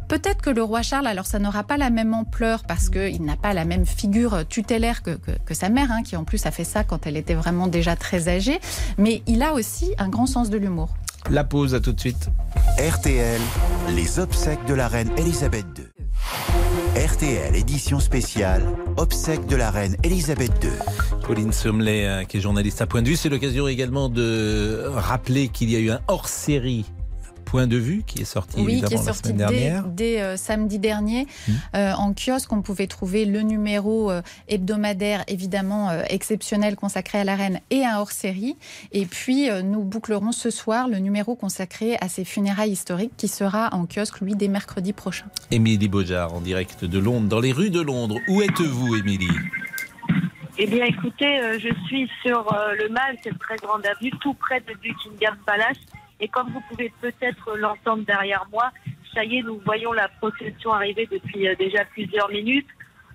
peut-être que le roi Charles, alors ça n'aura pas la même ampleur parce qu'il n'a pas la même figure tutélaire que, sa mère, hein, qui en plus a fait ça quand elle était vraiment déjà très âgée, mais il a aussi un grand sens de l'humour. La pause, à tout de suite. RTL, les obsèques de la reine Elisabeth II. RTL édition spéciale, obsèques de la reine Elisabeth II. Pauline Sommelet, euh, qui est journaliste à Point de vue, c'est l'occasion également de rappeler qu'il y a eu un hors-série Point de vue qui est sorti oui, qui est sorti la dès, dès euh, samedi dernier mmh. euh, en kiosque. On pouvait trouver le numéro euh, hebdomadaire évidemment exceptionnel consacré à la reine et un hors-série. Et puis nous bouclerons ce soir le numéro consacré à ses funérailles historiques qui sera en kiosque lui dès mercredi prochain. Émilie Beaujard en direct de Londres, dans les rues de Londres. Où êtes-vous, Émilie? Eh bien, écoutez, je suis sur le Mall, cette très grande avenue, tout près de Buckingham Palace. Et comme vous pouvez peut-être l'entendre derrière moi, ça y est, nous voyons la procession arriver depuis euh, déjà plusieurs minutes.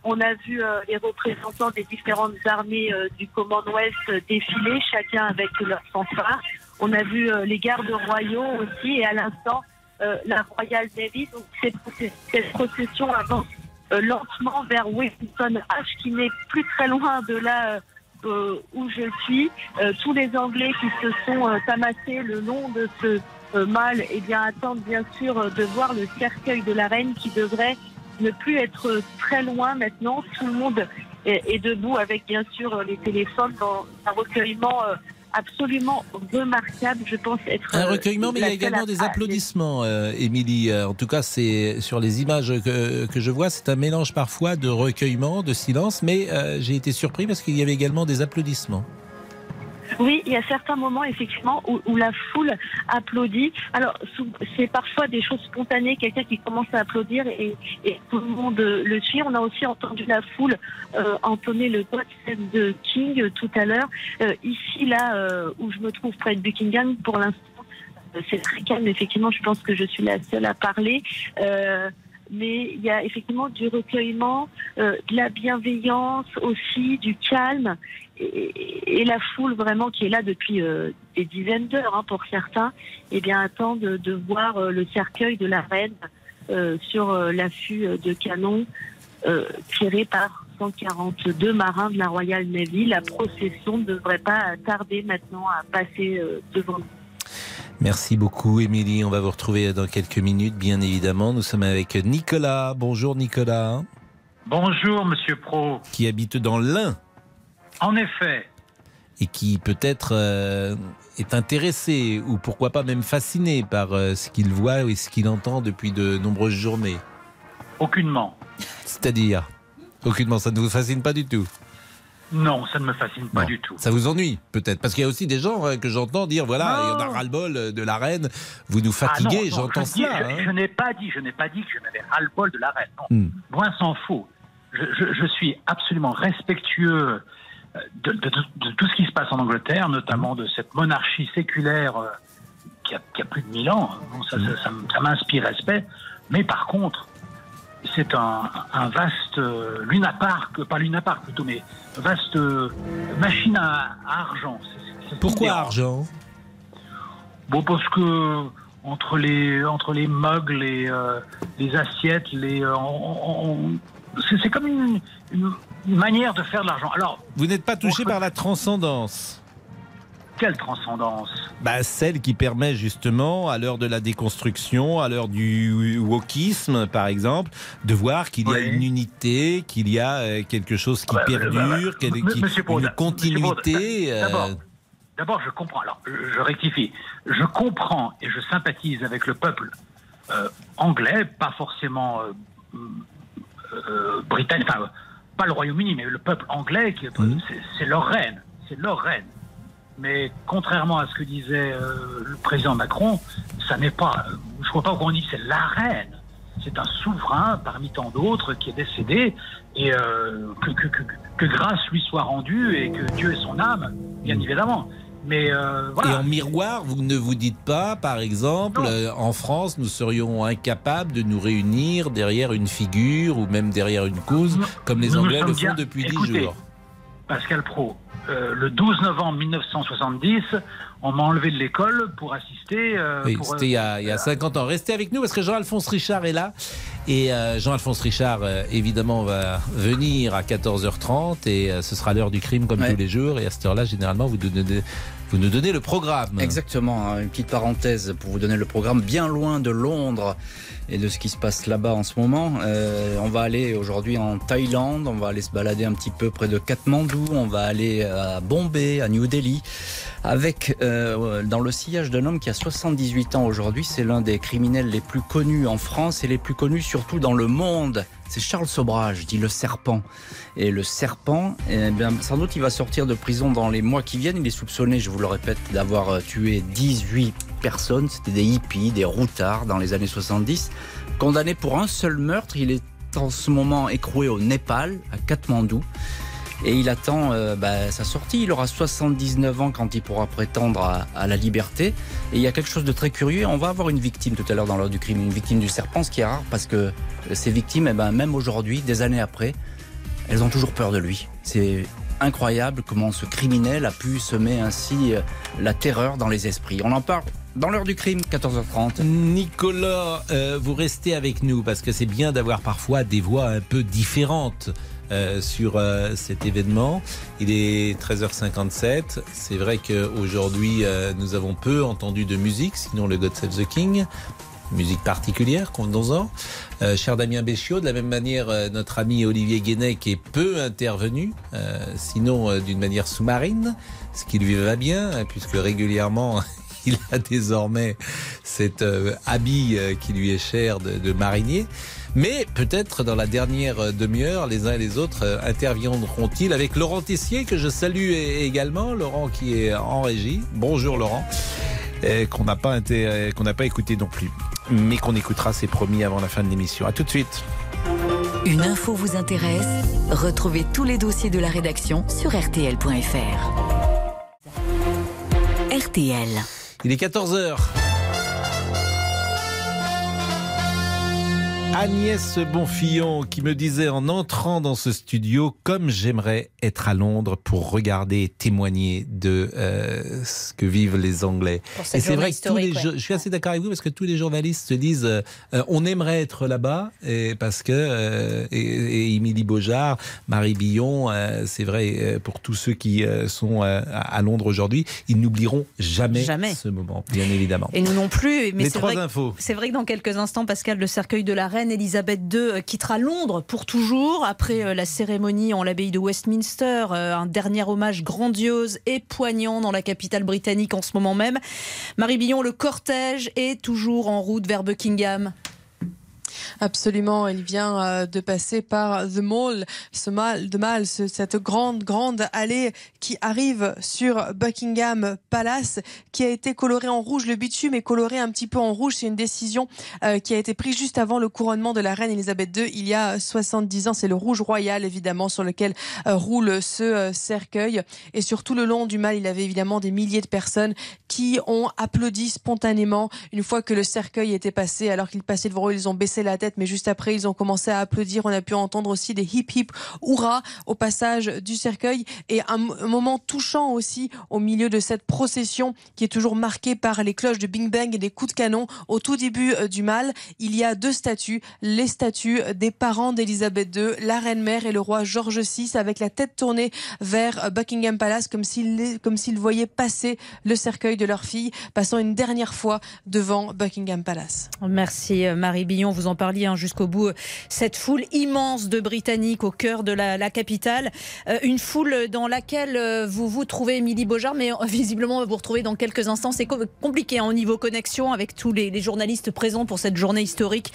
On a vu euh, les représentants des différentes armées euh, du Commonwealth défiler, chacun avec leur fanfare. On a vu les gardes royaux aussi, et à l'instant, la Royal Navy. Donc cette, cette procession avance lentement vers Wellington H, qui n'est plus très loin de là euh, où je suis, euh, tous les Anglais qui se sont euh, amassés le long de ce mal eh bien, attendent bien sûr de voir le cercueil de la reine qui devrait ne plus être très loin maintenant. Tout le monde est debout avec bien sûr les téléphones dans un recueillement absolument remarquable. Je pense être un recueillement, mais il y a également des applaudissements, euh, Émilie. Euh, en tout cas, c'est sur les images que, que je vois, c'est un mélange parfois de recueillement, de silence, mais euh, j'ai été surpris parce qu'il y avait également des applaudissements. Oui, il y a certains moments effectivement où, la foule applaudit. Alors c'est parfois des choses spontanées, quelqu'un qui commence à applaudir et, tout le monde le suit. On a aussi entendu la foule euh, entonner le God de King tout à l'heure. Euh, ici là euh, où je me trouve près de Buckingham, pour l'instant c'est très calme. Effectivement, je pense que je suis la seule à parler mais il y a effectivement du recueillement, de la bienveillance aussi, du calme et, la foule vraiment qui est là depuis euh, des dizaines d'heures hein, pour certains, eh bien attend de, voir euh, le cercueil de la reine euh, sur l'affût de canon tiré par 142 marins de la Royal Navy. La procession ne devrait pas tarder maintenant à passer devant nous. Merci beaucoup, Émilie. On va vous retrouver dans quelques minutes, bien évidemment. Nous sommes avec Nicolas. Bonjour, Nicolas. Bonjour, Monsieur Pro. Qui habite dans l'Ain. En effet. Et qui peut-être euh, est intéressé ou pourquoi pas même fasciné par euh, ce qu'il voit et ce qu'il entend depuis de nombreuses journées. Aucunement. C'est-à-dire? Aucunement, ça ne vous fascine pas du tout? Non, ça ne me fascine pas du tout. Ça vous ennuie peut-être Parce qu'il y a aussi des gens euh, que j'entends dire voilà, il y en a ras-le-bol euh, de la reine, vous nous Ah fatiguez, non, j'entends je cela. Je, hein. je n'ai pas dit, je n'ai pas dit que je n'avais ras-le-bol de la reine. Non, Hmm. loin s'en faut. Je, suis absolument respectueux euh, de, de- de- de tout ce qui se passe en Angleterre, notamment de cette monarchie séculaire qui, a, qui a plus de 1000 ans. Bon, ça, ça- ça m- ça m'inspire respect. Mais par contre, c'est un, un vaste euh, lunapark, pas lunapark plutôt, mais vaste euh, machine à, à argent. Pourquoi argent? Bon, parce que entre les entre les mugs, les euh, les assiettes, les euh, c'est comme une, une, une manière de faire de l'argent. Alors, Vous n'êtes pas touché par la transcendance quelle transcendance bah, Celle qui permet justement, à l'heure de la déconstruction, à l'heure du wokisme par exemple, de voir qu'il y a une unité, qu'il y a euh, quelque chose qui Ah bah, perdure, bah, bah, M- qui- Baudin, une continuité. D'abord, euh, d'abord, je comprends. Alors, je, rectifie. Je comprends et je sympathise avec le peuple euh, anglais, pas forcément euh, euh, britannique, enfin, pas le Royaume-Uni, mais le peuple anglais, qui, c'est- c'est leur reine, c'est leur reine. Mais contrairement à ce que disait euh, le président Macron, ça n'est pas. Je ne crois pas qu'on dit c'est la reine. C'est un souverain parmi tant d'autres qui est décédé et euh, que, que, que, que grâce lui soit rendue et que Dieu ait son âme, bien évidemment. Mais euh, Et en miroir, vous ne vous dites pas, par exemple, euh, en France, nous serions incapables de nous réunir derrière une figure ou même derrière une cause, comme les nous Anglais le font bien- depuis dix jours. Pascal Pro, euh, le 12 novembre 1970, on m'a enlevé de l'école pour assister. euh, Oui, c'était il y, a, il y a 50 ans. Restez avec nous parce que Jean-Alphonse Richard est là. Et euh, Jean-Alphonse Richard, euh, évidemment, va venir à 14h30 et euh, ce sera l'heure du crime comme Ouais. tous les jours. Et à cette heure-là, généralement, vous, donnez- vous nous donnez le programme. Exactement, hein, une petite parenthèse pour vous donner le programme bien loin de Londres et de ce qui se passe là-bas en ce moment. Euh, on va aller aujourd'hui en Thaïlande, on va aller se balader un petit peu près de Katmandou, on va aller à Bombay, à New Delhi, avec euh, dans le sillage d'un homme qui a 78 ans aujourd'hui. C'est l'un des criminels les plus connus en France et les plus connus surtout dans le monde. C'est Charles Sobrage, dit le serpent. Et le serpent, eh sans doute il va sortir de prison dans les mois qui viennent. Il est soupçonné, je vous le répète, d'avoir euh, tué 18 personnes. C'était des hippies, des routards dans les années 70. Condamné pour un seul meurtre, il est en ce moment écroué au Népal, à Katmandou. Et il attend euh, bah, sa sortie. Il aura 79 ans quand il pourra prétendre à, la liberté. Et il y a quelque chose de très curieux. On va avoir une victime tout à l'heure dans l'heure du crime, une victime du serpent, ce qui est rare parce que ces victimes, eh ben, même aujourd'hui, des années après, elles ont toujours peur de lui. C'est incroyable comment ce criminel a pu semer ainsi euh, la terreur dans les esprits. On en parle dans l'heure du crime, 14h30. Nicolas, euh, vous restez avec nous parce que c'est bien d'avoir parfois des voix un peu différentes euh, sur euh, cet événement. Il est 13h57. C'est vrai qu'aujourd'hui, euh, nous avons peu entendu de musique, sinon le God Save the King. Musique particulière, convenons-en. Euh, cher Damien Béchiot, de la même manière, euh, notre ami Olivier Guénec est peu intervenu, euh, sinon euh, d'une manière sous-marine, ce qui lui va bien, hein, puisque régulièrement, il a désormais cet euh, habit euh, qui lui est cher de, marinier. Mais peut-être dans la dernière euh, demi-heure, les uns et les autres euh, interviendront-ils avec Laurent Tessier, que je salue également. Laurent qui est en régie. Bonjour Laurent. Qu'on n'a pas, qu'on pas écouté non plus. Mais qu'on écoutera, c'est promis, avant la fin de l'émission. À tout de suite. Une info vous intéresse? Retrouvez tous les dossiers de la rédaction sur rtl.fr. RTL. Il est 14h. Agnès Bonfillon qui me disait en entrant dans ce studio comme j'aimerais être à Londres pour regarder et témoigner de euh, ce que vivent les Anglais. Et c'est vrai que tous les historique, jo- ouais. je suis assez d'accord avec vous parce que tous les journalistes se disent euh, euh, on aimerait être là-bas et parce que euh, et, et Émilie Beaujard, Marie Billon, c'est vrai pour tous ceux qui sont à Londres aujourd'hui, ils n'oublieront jamais, Jamais. ce moment, bien évidemment. Et nous non plus. Mais Les trois vrai, infos. C'est vrai que dans quelques instants, Pascal, le cercueil de la reine Elisabeth II euh, quittera Londres pour toujours. Après euh, la cérémonie en l'abbaye de Westminster, euh, un dernier hommage grandiose et poignant dans la capitale britannique en ce moment même. Marie Billon, le cortège est toujours en route vers Buckingham. Absolument, il vient euh, de passer par The Mall, ce mal, de mal, cette grande, grande allée qui arrive sur Buckingham Palace, qui a été colorée en rouge. Le bitume est coloré un petit peu en rouge. C'est une décision euh, qui a été prise juste avant le couronnement de la reine Elisabeth II il y a 70 ans. C'est le rouge royal, évidemment, sur lequel euh, roule ce cercueil. Et sur tout le long du mal, il y avait évidemment des milliers de personnes qui ont applaudi spontanément une fois que le cercueil était passé. Alors qu'il passait devant eux, ils ont baissé la tête, mais juste après, ils ont commencé à applaudir. On a pu entendre aussi des hip hip hurrah au passage du cercueil et un, moment touchant aussi au milieu de cette procession qui est toujours marquée par les cloches de Bing Bang et des coups de canon. Au tout début euh, du mal, il y a deux statues, les statues des parents d'Elisabeth II, la reine mère et le roi George VI, avec la tête tournée vers euh, Buckingham Palace comme s'ils comme s'ils voyaient passer le cercueil de leur fille, passant une dernière fois devant Buckingham Palace. Merci euh, Marie Billon, vous en parliez hein, jusqu'au bout. Cette foule immense de Britanniques au cœur de la, capitale, euh, une foule dans laquelle euh, vous vous trouvez, Émilie Beaujard, mais visiblement vous vous retrouvez dans quelques instants. C'est compliqué hein, au niveau connexion avec tous les, journalistes présents pour cette journée historique,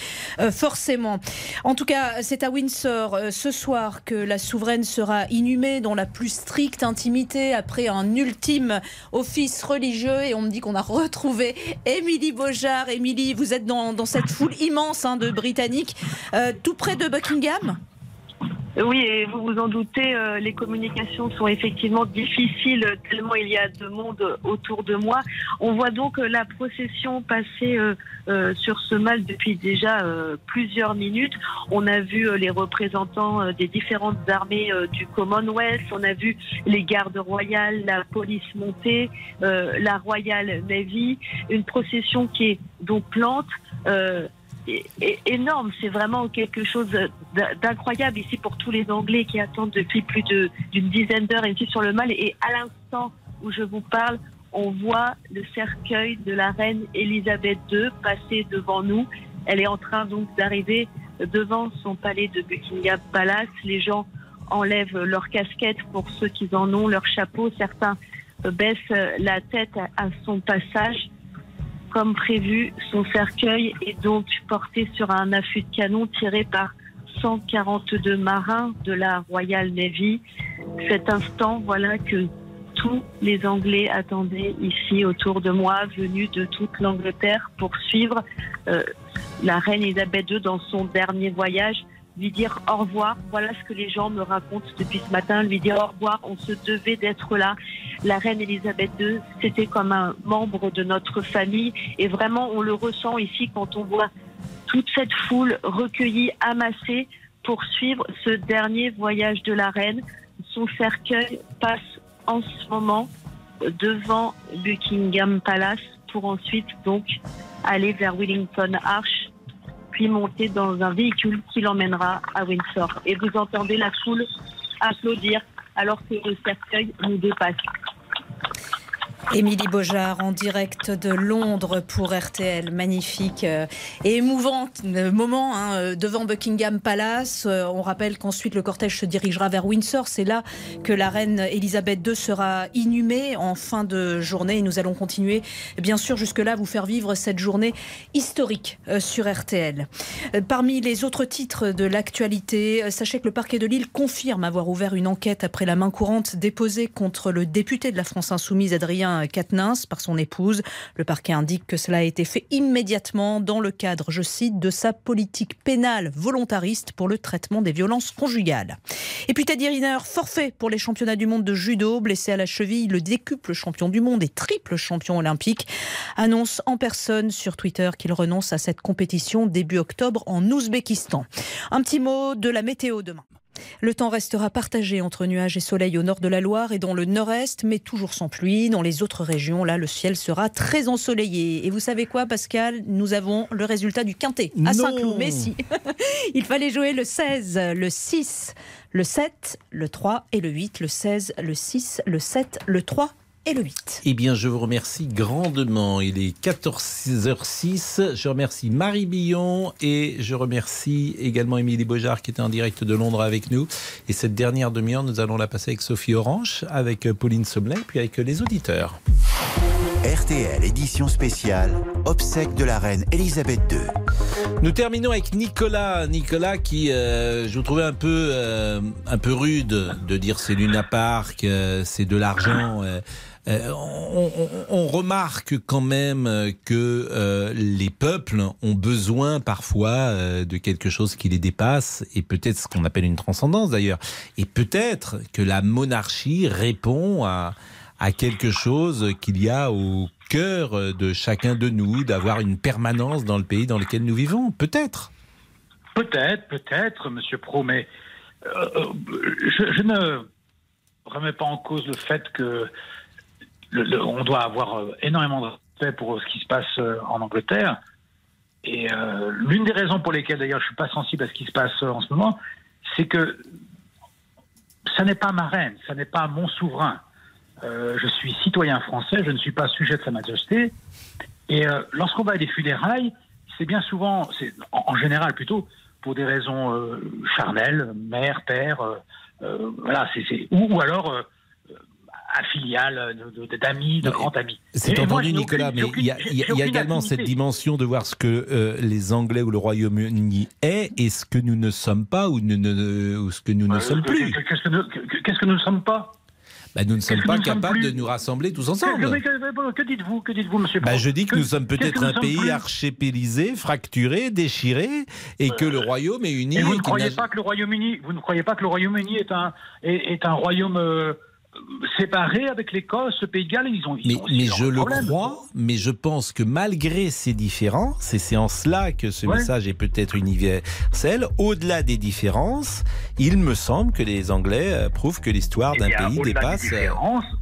forcément. En tout cas, c'est à Windsor ce soir que la souveraine sera inhumée dans la plus stricte intimité après un ultime office religieux. Et on me dit qu'on a retrouvé Émilie Beaujard. Émilie, vous êtes dans, dans cette foule immense hein, de Britanniques, euh, tout près de Buckingham oui, et vous vous en doutez, euh, les communications sont effectivement difficiles tellement il y a de monde autour de moi. On voit donc la procession passer euh, sur ce mal depuis déjà plusieurs minutes. On a vu les représentants des différentes armées du Commonwealth, on a vu les gardes royales, la police montée, la Royal Navy, une procession qui est donc lente énorme. C'est vraiment quelque chose d'incroyable ici pour tous les Anglais qui attendent depuis plus d'une dizaine d'heures ici sur le mal. Et à l'instant où je vous parle, on voit le cercueil de la reine Elisabeth II passer devant nous. Elle est en train donc d'arriver devant son palais de Buckingham Palace. Les gens enlèvent leurs casquettes pour ceux qui en ont, leurs chapeaux. Certains baissent la tête à son passage. Comme prévu, son cercueil est donc porté sur un affût de canon tiré par 142 marins de la Royal Navy. Cet instant, voilà que tous les Anglais attendaient ici autour de moi, venus de toute l'Angleterre pour suivre euh, la reine Elisabeth II dans son dernier voyage lui dire au revoir. Voilà ce que les gens me racontent depuis ce matin, lui dire au revoir. On se devait d'être là. La reine Elisabeth II, c'était comme un membre de notre famille. Et vraiment, on le ressent ici quand on voit toute cette foule recueillie, amassée pour suivre ce dernier voyage de la reine. Son cercueil passe en ce moment devant Buckingham Palace pour ensuite donc aller vers Wellington Arch monter dans un véhicule qui l'emmènera à Windsor. Et vous entendez la foule applaudir alors que le cercueil nous dépasse. Émilie Beaujard en direct de Londres pour RTL. Magnifique euh, et émouvant euh, moment hein, euh, devant Buckingham Palace. On rappelle qu'ensuite le cortège se dirigera vers Windsor. C'est là que la reine Elisabeth II sera inhumée en fin de journée. Et nous allons continuer, bien sûr, jusque-là, vous faire vivre cette journée historique sur RTL. Parmi les autres titres de l'actualité, sachez que le parquet de Lille confirme avoir ouvert une enquête après la main courante déposée contre le député de la France Insoumise, Adrien Quatennens par son épouse. Le parquet indique que cela a été fait immédiatement dans le cadre, je cite, de sa politique pénale volontariste pour le traitement des violences conjugales. Et puis Teddy Riner, forfait pour les championnats du monde de judo, blessé à la cheville, le décuple champion du monde et triple champion olympique, annonce en personne sur Twitter qu'il renonce à cette compétition début octobre en Ouzbékistan. Un petit mot de la météo demain. Le temps restera partagé entre nuages et soleil au nord de la Loire et dans le nord-est, mais toujours sans pluie. Dans les autres régions, là, le ciel sera très ensoleillé. Et vous savez quoi, Pascal? Nous avons le résultat du quintet à Saint-Cloud. Mais si Il fallait jouer le 16, le 6, le 7, le 3 et le 8, le 16, le 6, le 7, le 3 et le 8. Eh bien, je vous remercie grandement. Il est 14h06. Je remercie Marie Billon et je remercie également Émilie Beaujard qui était en direct de Londres avec nous. Et cette dernière demi-heure, nous allons la passer avec Sophie Orange, avec Pauline Sommelet, puis avec les auditeurs. RTL édition spéciale, obsèque de la reine Elisabeth II. Nous terminons avec Nicolas. Nicolas qui, euh, je vous trouvais un peu, euh, un peu rude de dire c'est Luna Park, euh, c'est de l'argent. Euh, on, remarque quand même euh, que euh, les peuples ont besoin parfois de quelque chose qui les dépasse et peut-être ce qu'on appelle une transcendance d'ailleurs. Et peut-être que la monarchie répond à, quelque chose qu'il y a au cœur de chacun de nous, d'avoir une permanence dans le pays dans lequel nous vivons. Peut-être. Peut-être, peut-être, Monsieur Pro, mais je ne remets pas en cause le fait que on doit avoir euh, énormément de respect pour ce qui se passe euh, en Angleterre. Et euh, l'une des raisons pour lesquelles, d'ailleurs, je suis pas sensible à ce qui se passe en ce moment, c'est que ça n'est pas ma reine, ça n'est pas mon souverain. Je suis citoyen français, je ne suis pas sujet de Sa Majesté. Et lorsqu'on va à des funérailles, c'est bien souvent, c'est en, général plutôt pour des raisons charnelles, mère, père, voilà, c'est, ou alors euh, euh, filiale, de- de- d'amis, de, grands amis. C'est entendu, Nicolas, mais il y a, y y également cette dimension de voir ce que euh, les Anglais ou le Royaume-Uni est et ce que nous ne sommes pas ou, ne- ne- ou ce que nous ne Euh, sommes que- plus. que- Qu'est-ce que nous, que- ne sommes pas Bah, nous ne sommes pas nous ne sommes capables de nous rassembler tous ensemble. que- que- que dites-vous, que dites-vous, Monsieur Bah, je dis que, nous sommes peut-être un pays archipélisé, fracturé, déchiré, et que le royaume est uni. Et vous et ne croyez pas que le Royaume-Uni, vous ne croyez pas que le Royaume-Uni est un est, est un royaume euh, séparé avec l'Écosse, Pays de Galles, ils ont, ils Mais, ont je le crois, mais je pense que malgré ces différences, et c'est en cela que ce Ouais. message est peut-être universel, au-delà des différences, il me semble que les Anglais euh, prouvent que l'histoire Eh d'un pays au-delà dépasse. Des euh,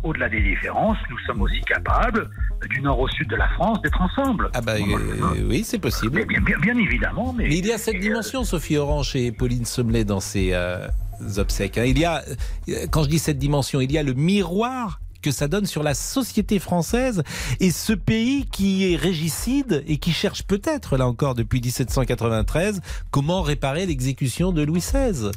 au-delà des différences, nous sommes aussi capables, du nord au sud de la France, d'être ensemble. Ah bah euh, oui, c'est possible. Bien, bien- bien évidemment, mais, Mais il y a cette dimension, Sophie Orange et Pauline Sommelet, dans ces euh, hein. Il y a, euh, quand je dis cette dimension, il y a le miroir que ça donne sur la société française et ce pays qui est régicide et qui cherche peut-être, là encore, depuis 1793, comment réparer l'exécution de Louis XVI.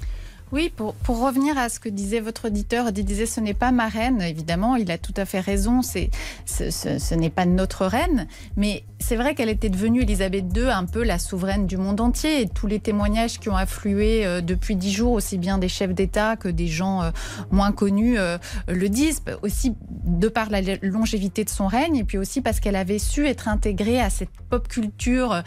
Oui, pour, revenir à ce que disait votre auditeur, il disait ce n'est pas ma reine, évidemment, il a tout à fait raison, c'est, ce, ce- n'est pas notre reine, mais c'est vrai qu'elle était devenue, Elisabeth II, un peu la souveraine du monde entier, et tous les témoignages qui ont afflué euh, depuis dix jours, aussi bien des chefs d'État que des gens euh, moins connus, euh, le disent, aussi de par la longévité de son règne, et puis aussi parce qu'elle avait su être intégrée à cette pop culture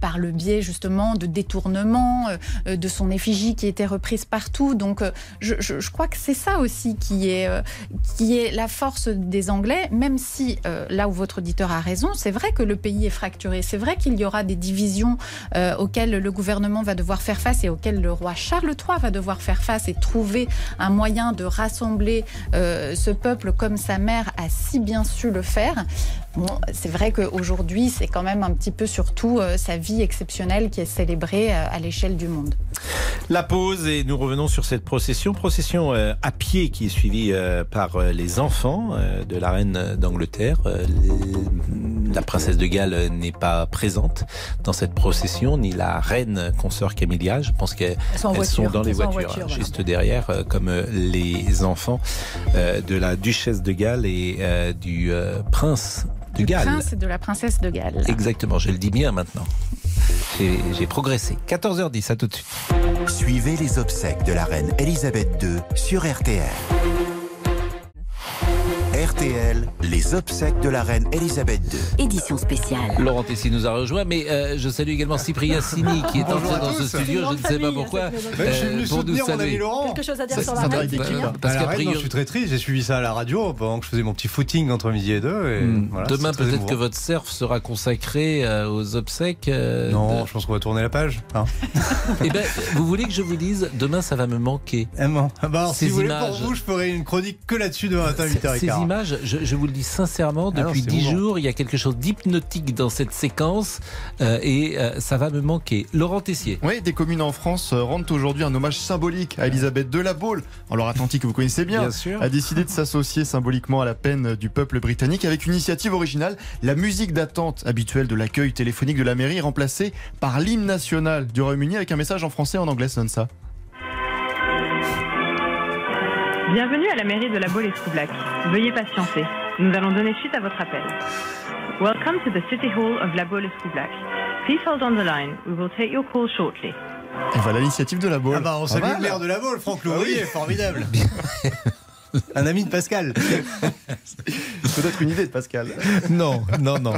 par le biais justement de détournements, de son effigie qui était reprise partout. Donc euh, je, je- crois que c'est ça aussi qui est, euh, qui est la force des Anglais, même si euh, là où votre auditeur a raison, c'est vrai que le pays est fracturé, c'est vrai qu'il y aura des divisions auxquelles le gouvernement va devoir faire face et auxquelles le roi Charles III va devoir faire face et trouver un moyen de rassembler ce peuple comme sa mère a si bien su le faire. Bon, c'est vrai qu'aujourd'hui, c'est quand même un petit peu surtout euh, sa vie exceptionnelle qui est célébrée euh, à l'échelle du monde. La pause et nous revenons sur cette procession, procession euh, à pied qui est suivie par les enfants de la reine d'Angleterre. La princesse de Galles n'est pas présente dans cette procession, ni la reine consort Camilla. Je pense qu'elles Elles sont dans les voitures, voiture, hein, voilà. juste derrière, comme les enfants de la duchesse de Galles et du prince de Du Galles. prince et de la princesse de Galles. Exactement, je le dis bien maintenant. J'ai j'ai progressé. 14h10, à tout de suite. Suivez les obsèques de la reine Elisabeth II sur RTL. RTL, les obsèques de la reine Elisabeth II. Édition spéciale. Laurent Tessy nous a rejoint, mais euh, je salue également Cyprien Sini qui est entré dans ce studio. Je ne sais pas pourquoi. Venu euh, pour nous soutenir mon ami saluer. Laurent. Quelque chose à dire Ça- sur la reine Parce priori- je suis très triste. J'ai suivi ça à la radio pendant que je faisais mon petit footing entre midi et deux. Et Hmm. voilà, Demain, peut-être que votre surf sera consacré euh, aux obsèques. euh, Non, de- je pense qu'on va tourner la page. hein. Eh ben, vous voulez que je vous dise, demain, ça va me manquer. Bon. Ah bah alors, Ces si vous voulez pour vous, je ferai une chronique que là-dessus demain matin à Ces- 8h15. Ces images, je, je vous le dis sincèrement, Ah depuis dix jours, il y a quelque chose d'hypnotique dans cette séquence euh, et euh, ça va me manquer. Laurent Tessier. Oui, des communes en France euh, rendent aujourd'hui un hommage symbolique à Elisabeth de la Baule. En Loire-Atlantique, que vous connaissez bien, Bien sûr. a décidé de s'associer symboliquement à la peine du peuple britannique avec une initiative originale. La musique d'attente habituelle de l'accueil téléphonique de la mairie est remplacée par l'hymne national du Royaume-Uni avec un message en français et en anglais, ça donne ça. Bienvenue à la mairie de la Baule-Escoublac. Veuillez patienter. Nous allons donner suite à votre appel. Welcome to the City Hall of La Baule Espoublak. Please hold on the line. We will take your call shortly. Et voilà l'initiative de la Baule. Ah bah, on salue mal. le maire de la Baule, Franck Ah oui. Louvrier, formidable. Un ami de Pascal. Peut-être une idée de Pascal. Non, non, non.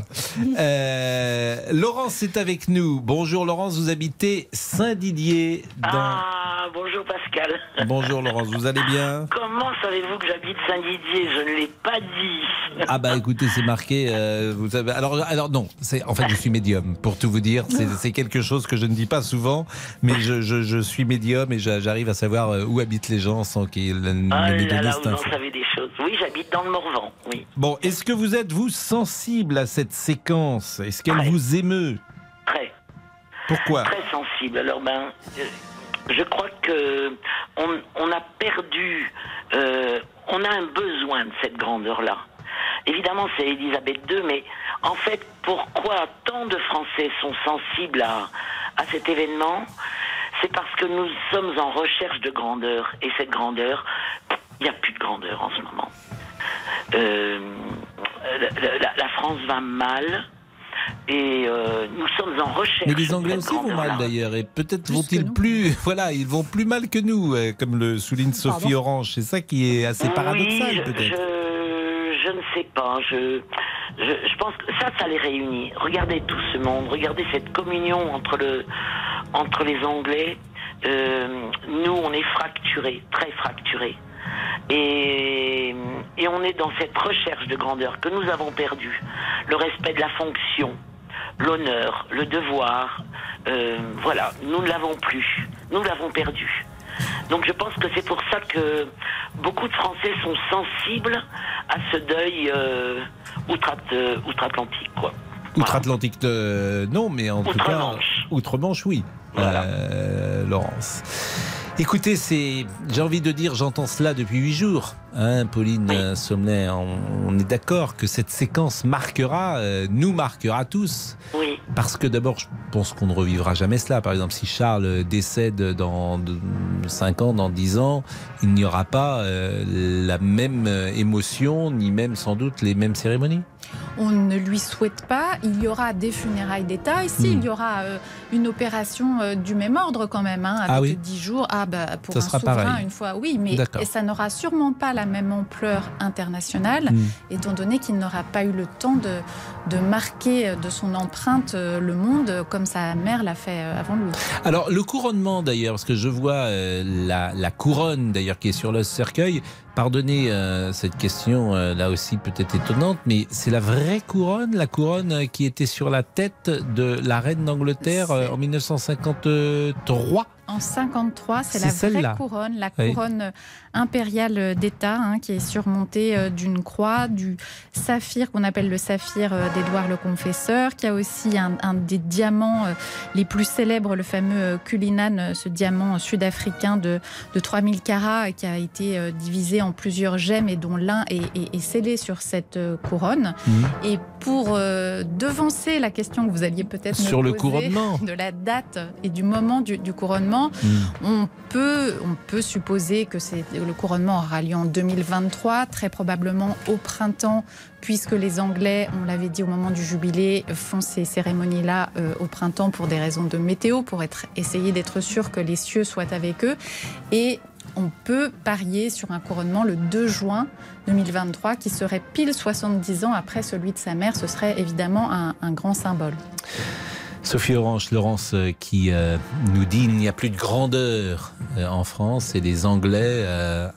Euh, Laurence est avec nous. Bonjour Laurence, vous habitez Saint-Didier. Dans... Ah, bonjour Pascal. Bonjour Laurence, vous allez bien? Comment savez-vous que j'habite Saint-Didier? Je ne l'ai pas dit. Ah bah écoutez, c'est marqué. euh, vous savez. Alors, alors non, c'est en fait je suis médium. Pour tout vous dire, c'est quelque chose que je ne dis pas souvent, mais je, je- je suis médium et j'a- j'arrive à savoir euh, où habitent les gens sans qu'ils ne Ah me là vous en savez des choses. Oui, j'habite dans le Morvan, oui. Bon, est-ce que vous êtes vous sensible à cette séquence? Est-ce qu'elle vous émeut? Très. Pourquoi? Très sensible. Alors ben, euh, je crois que on, on a perdu, euh, on a un besoin de cette grandeur-là. Évidemment, c'est Elisabeth II, mais en fait, pourquoi tant de Français sont sensibles à, à cet événement? C'est parce que nous sommes en recherche de grandeur. Et cette grandeur, il n'y a plus de grandeur en ce moment. Euh, la, la- la France va mal. Et euh, nous sommes en recherche. Mais les Anglais aussi vont mal d'ailleurs, et peut-être vont-ils plus, voilà, ils vont plus mal que nous, euh, comme le souligne Sophie Pardon Orange. C'est ça qui est assez paradoxal Oui, peut-être. je, je ne sais pas. Je, je, je pense que ça, ça les réunit. Regardez tout ce monde. Regardez cette communion entre, le, entre les Anglais. Euh, nous, on est fracturés, très fracturés. Et, et on est dans cette recherche de grandeur que nous avons perdue. Le respect de la fonction, l'honneur, le devoir. euh, voilà, nous ne l'avons plus. Nous l'avons perdu. Donc je pense que c'est pour ça que beaucoup de Français sont sensibles à ce deuil euh, outre- euh, outre-Atlantique. quoi. Outre-Atlantique, euh, non, mais en tout cas, outre-Manche, oui. Euh, Laurence. Écoutez, c'est, j'ai envie de dire, j'entends cela depuis huit jours. Hein, Pauline Sommelet, on, on est d'accord que cette séquence marquera, euh, nous marquera tous. Oui. Parce que d'abord, je pense qu'on ne revivra jamais cela. Par exemple, si Charles décède dans 5 ans, dans 10 ans, il n'y aura pas euh, la même euh, émotion, ni même sans doute les mêmes cérémonies. On ne lui souhaite pas. Il y aura des funérailles d'État. Ici, Hmm. il y aura euh, une opération euh, du même ordre quand même, hein, avec Ah oui 10 jours. Ah bah pour Ça un sera souverain pareil. une fois, oui, mais ça n'aura sûrement pas la même ampleur internationale, Hmm. étant donné qu'il n'aura pas eu le temps de, de marquer de son empreinte euh, le monde comme sa mère l'a fait euh, avant lui. Alors le couronnement d'ailleurs, parce que je vois euh, la, la couronne d'ailleurs qui est sur le cercueil. Pardonnez euh, cette question euh, là aussi peut-être étonnante, mais c'est la vraie couronne, la couronne qui était sur la tête de la reine d'Angleterre euh, en 1953. En 53, c'est la vraie couronne, la Oui. couronne impériale d'État, hein, qui est surmontée euh, d'une croix, du saphir qu'on appelle le saphir euh, d'Édouard le Confesseur, qui a aussi un, un des diamants euh, les plus célèbres, le fameux euh, Cullinan, euh, ce diamant sud-africain de, de 3000 carats, qui a été euh, divisé en plusieurs gemmes et dont l'un est, est- est scellé sur cette euh, couronne. Mhm. Et pour euh, devancer la question que vous alliez peut-être me Sur le poser couronnement. de la date et du moment du, du couronnement, on peut, on peut supposer que le couronnement aura lieu en 2023, très probablement au printemps, puisque les Anglais, on l'avait dit au moment du jubilé, font ces cérémonies-là euh, au printemps pour des raisons de météo, pour être, essayer d'être sûr que les cieux soient avec eux. Et on peut parier sur un couronnement le 2 juin 2023, qui serait pile 70 ans après celui de sa mère. Ce serait évidemment un, un grand symbole. Sophie Orange, Laurence, euh, qui euh, nous dit il n'y a plus de grandeur euh, en France et les Anglais,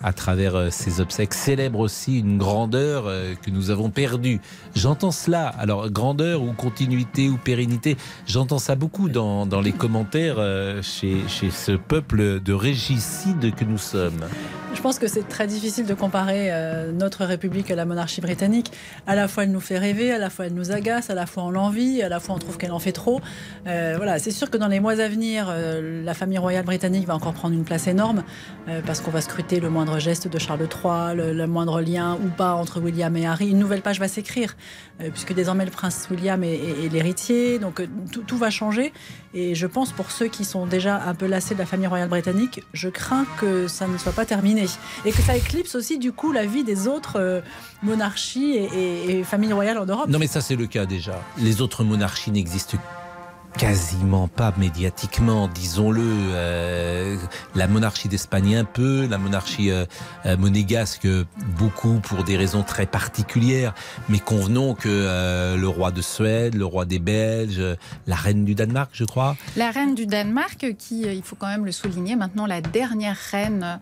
à travers ces obsèques, célèbrent aussi une grandeur que nous avons perdue. J'entends cela. Alors, grandeur ou continuité ou pérennité, j'entends ça beaucoup dans, dans les commentaires chez, chez ce peuple de régicides que nous sommes. Je pense que c'est très difficile de comparer euh, notre République à la monarchie britannique. À la fois, elle nous fait rêver, à la fois, elle nous agace, à la fois, on l'envie, à la fois, on trouve qu'elle en fait trop. Euh, voilà, c'est sûr que dans les mois à venir, euh, la famille royale britannique va encore prendre une place énorme parce qu'on va scruter le moindre geste de Charles III, le, moindre lien ou pas entre William et Harry. Une nouvelle page va s'écrire puisque désormais le prince William est, l'héritier, donc tout va changer. Et je pense pour ceux qui sont déjà un peu lassés de la famille royale britannique, je crains que ça ne soit pas terminé. Et que ça éclipse aussi du coup la vie des autres euh, monarchies et, et familles royales en Europe. Non mais ça c'est le cas déjà. Les autres monarchies n'existent quasiment pas médiatiquement, disons-le. Euh, la monarchie d'Espagne un peu, la monarchie euh, euh, monégasque beaucoup pour des raisons très particulières. Mais convenons que le roi de Suède, le roi des Belges, la reine du Danemark, je crois. La reine du Danemark, qui, il faut quand même le souligner, maintenant la dernière reine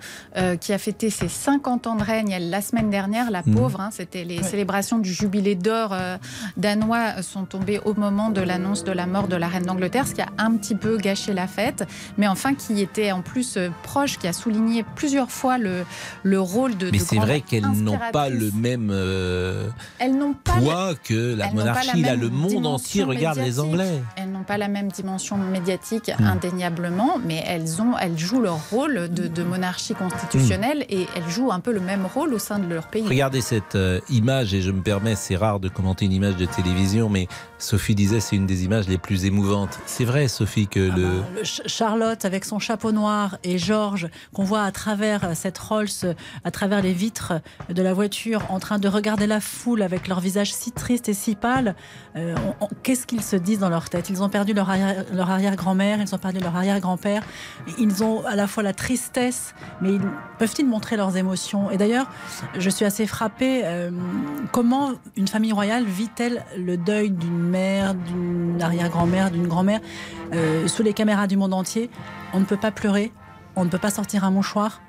qui a fêté ses 50 ans de règne la semaine dernière, la mhm. pauvre, hein, c'était les célébrations du jubilé d'or danois sont tombées au moment de l'annonce de la mort de la reine d'Angleterre, ce qui a un petit peu gâché la fête, mais enfin qui était en plus euh, proche, qui a souligné plusieurs fois le, le rôle de. Mais c'est vrai qu'elles n'ont pas le même euh, elles n'ont pas poids que la monarchie. Là, le monde entier regarde les Anglais. Elles n'ont pas la même dimension médiatique, hmm. indéniablement, mais elles, ont, elles jouent leur rôle de, de monarchie constitutionnelle hmm. et elles jouent un peu le même rôle au sein de leur pays. Regardez cette euh, image, et je me permets, c'est rare de commenter une image de télévision, mais Sophie disait c'est une des images les plus émouvantes c'est vrai, Sophie, que ah le... Bah, Charlotte avec son chapeau noir et Georges qu'on voit à travers cette Rolls, à travers les vitres de la voiture, en train de regarder la foule avec leur visage si triste et si pâle. Euh, qu'est-ce qu'ils se disent dans leur tête? Ils ont perdu leur, leur arrière-grand-mère, ils ont perdu leur arrière-grand-père. Ils ont à la fois la tristesse, mais peuvent-ils montrer leurs émotions? Et d'ailleurs, je suis assez frappée. Euh, comment une famille royale vit-elle le deuil d'une mère, d'une arrière-grand-mère, d'une grand-mère, euh, sous les caméras du monde entier, on ne peut pas pleurer, on ne peut pas sortir un mouchoir.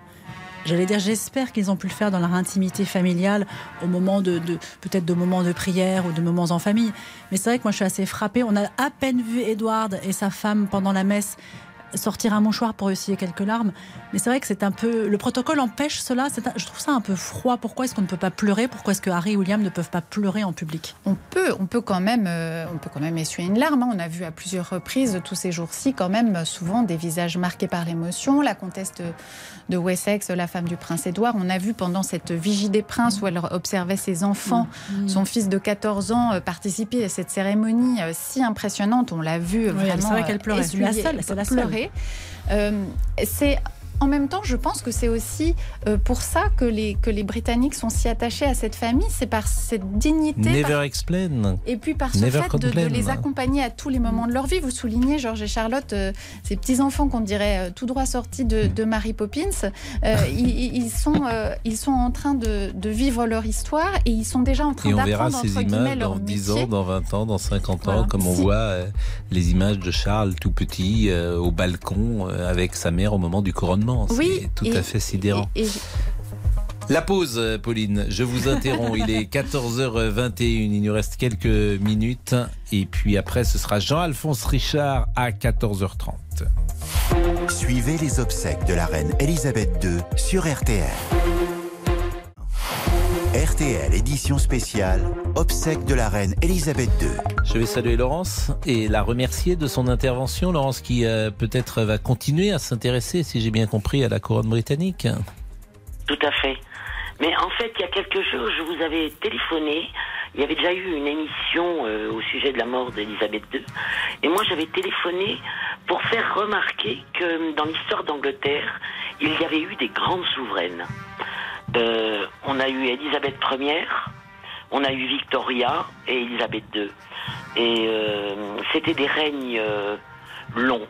J'allais dire, j'espère qu'ils ont pu le faire dans leur intimité familiale, au moment de, peut-être de moments de prière ou de moments en famille. Mais c'est vrai que moi, je suis assez frappée. On a à peine vu Edward et sa femme pendant la messe sortir un mouchoir pour essuyer quelques larmes. Mais c'est vrai que c'est un peu. Le protocole empêche cela. Je trouve ça un peu froid. Pourquoi est-ce qu'on ne peut pas pleurer? Pourquoi est-ce que Harry et William ne peuvent pas pleurer en public? On peut, on peut quand même, euh, on peut quand même essuyer une larme. Hein. On a vu à plusieurs reprises tous ces jours-ci quand même souvent des visages marqués par l'émotion. La comtesse de Wessex, la femme du prince Édouard, on a vu pendant cette vigie des princes où elle observait ses enfants, mm. Son fils de 14 ans, euh, participer à cette cérémonie euh, si impressionnante. On l'a vu vraiment. C'est vrai qu'elle pleurait. C'est la seule. C'est la seule. c'est en même temps, je pense que c'est aussi euh, pour ça que les, que les Britanniques sont si attachés à cette famille, c'est par cette dignité. Never explain. Et puis par ce fait de, les accompagner à tous les moments de leur vie. Vous soulignez, Georges et Charlotte, euh, ces petits-enfants qu'on dirait euh, tout droit sortis de, de Mary Poppins. ils, sont, ils sont en train de, de, vivre leur histoire et ils sont déjà en train d'apprendre. Et on verra ces images dans 10 ans, dans 20 ans, dans 50 ans, comme on voit les images de Charles tout petit au balcon avec sa mère au moment du couronnement. Oui, tout à fait sidérant. La pause, euh, Pauline, je vous interromps. Il est 14h21, il nous reste quelques minutes. Et puis après, ce sera Jean-Alphonse Richard à 14h30. Suivez les obsèques de la reine Elisabeth II sur RTL. RTL édition spéciale, obsèques de la reine Elisabeth II. Je vais saluer Laurence et la remercier de son intervention. Laurence qui euh, peut-être va continuer à s'intéresser, si j'ai bien compris, à la couronne britannique. Tout à fait. Mais en fait, il y a quelque chose, je vous avais téléphoné. Il y avait déjà eu une émission euh, au sujet de la mort d'Elisabeth II. Et moi, j'avais téléphoné pour faire remarquer que dans l'histoire d'Angleterre, il y avait eu des grandes souveraines. Euh, on a eu Elisabeth Ier, on a eu Victoria et Elisabeth II. Et euh, c'était des règnes euh, longs.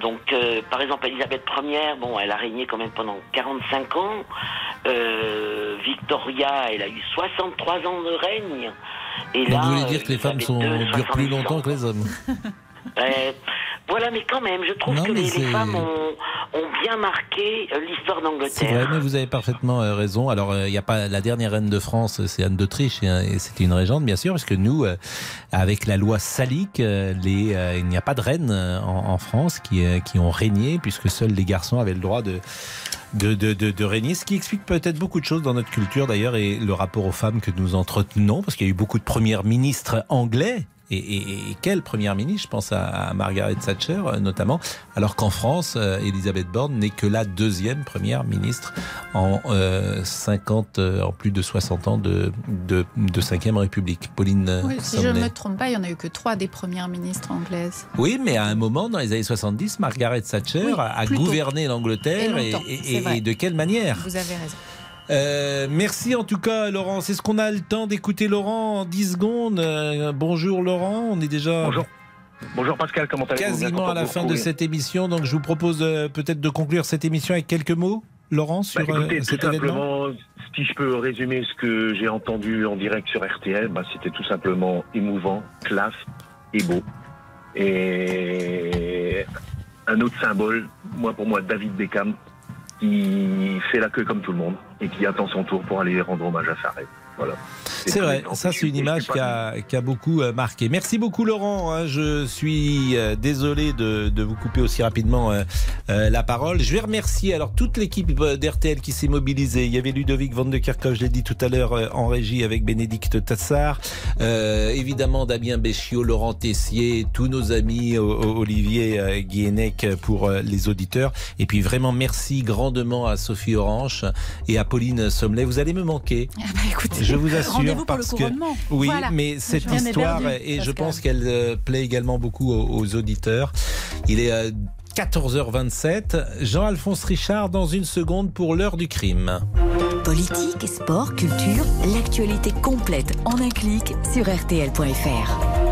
Donc, par exemple, Elisabeth Ier, bon, elle a régné quand même pendant 45 ans. Victoria, elle a eu 63 ans de règne. Et là, vous voulez dire que les femmes sont, durent plus longtemps que les hommes Voilà, mais quand même, je trouve que les, femmes ont, bien marqué euh, l'histoire d'Angleterre. C'est vrai, mais vous avez parfaitement euh, raison. Alors, euh, il n'y a pas la dernière reine de France, c'est Anne d'Autriche, et, c'était une régente, bien sûr, parce que nous, avec la loi salique, les, il n'y a pas de reine en, France qui, qui ont régné, puisque seuls les garçons avaient le droit de de, de, de, régner, ce qui explique peut-être beaucoup de choses dans notre culture d'ailleurs et le rapport aux femmes que nous entretenons, parce qu'il y a eu beaucoup de premières ministres anglais Et, et- et quelle première ministre Je pense à, à Margaret Thatcher euh, notamment, alors qu'en France, euh, Elisabeth Borne n'est que la deuxième première ministre en euh, 50, euh, en plus de 60 ans de, de, de 5e République. Pauline Oui, si je ne me trompe pas, il n'y en a eu que trois des premières ministres anglaises. Oui, mais à un moment, dans les années 70, Margaret Thatcher Oui, a gouverné l'Angleterre et de quelle manière? Vous avez raison. Euh, merci en tout cas Laurent. C'est ce qu'on a le temps d'écouter Laurent en 10 secondes. Euh, bonjour Laurent, on est déjà Bonjour. Bonjour Pascal, comment allez-vous? Quasiment à la fin de cette émission. Donc je vous propose euh, peut-être de conclure cette émission avec quelques mots, Laurent, sur Bah, écoutez, tout cet événement. simplement, si je peux résumer ce que j'ai entendu en direct sur RTL, bah, c'était tout simplement émouvant, classe et beau. Et un autre symbole, moi pour moi, David Beckham, qui fait la queue comme tout le monde et qui attend son tour pour aller rendre hommage à sa. Voilà. C'est vrai, ça c'est une image qui a, qui a beaucoup euh, marqué. Merci beaucoup Laurent, hein. je suis euh, désolé de, de vous couper aussi rapidement euh, la parole. Je vais remercier alors toute l'équipe d'RTL qui s'est mobilisée. Il y avait Ludovic Van de Kerkhoff, je l'ai dit tout à l'heure euh, en régie avec Bénédicte Tassard, Euh, évidemment Damien Béchiot, Laurent Tessier, tous nos amis Olivier Guénec pour les auditeurs. Et puis vraiment merci grandement à Sophie Orange et à Pauline Sommelet. Vous allez me manquer. Je vous assure Rendez-vous pour le parce que couronnement. oui, Voilà. mais cette histoire perdu, et je pense qu'elle euh, plaît également beaucoup aux, aux auditeurs. Il est euh, 14h27. Jean-Alphonse Richard dans une seconde pour l'heure du crime. Politique, sport, culture, l'actualité complète en un clic sur rtl.fr.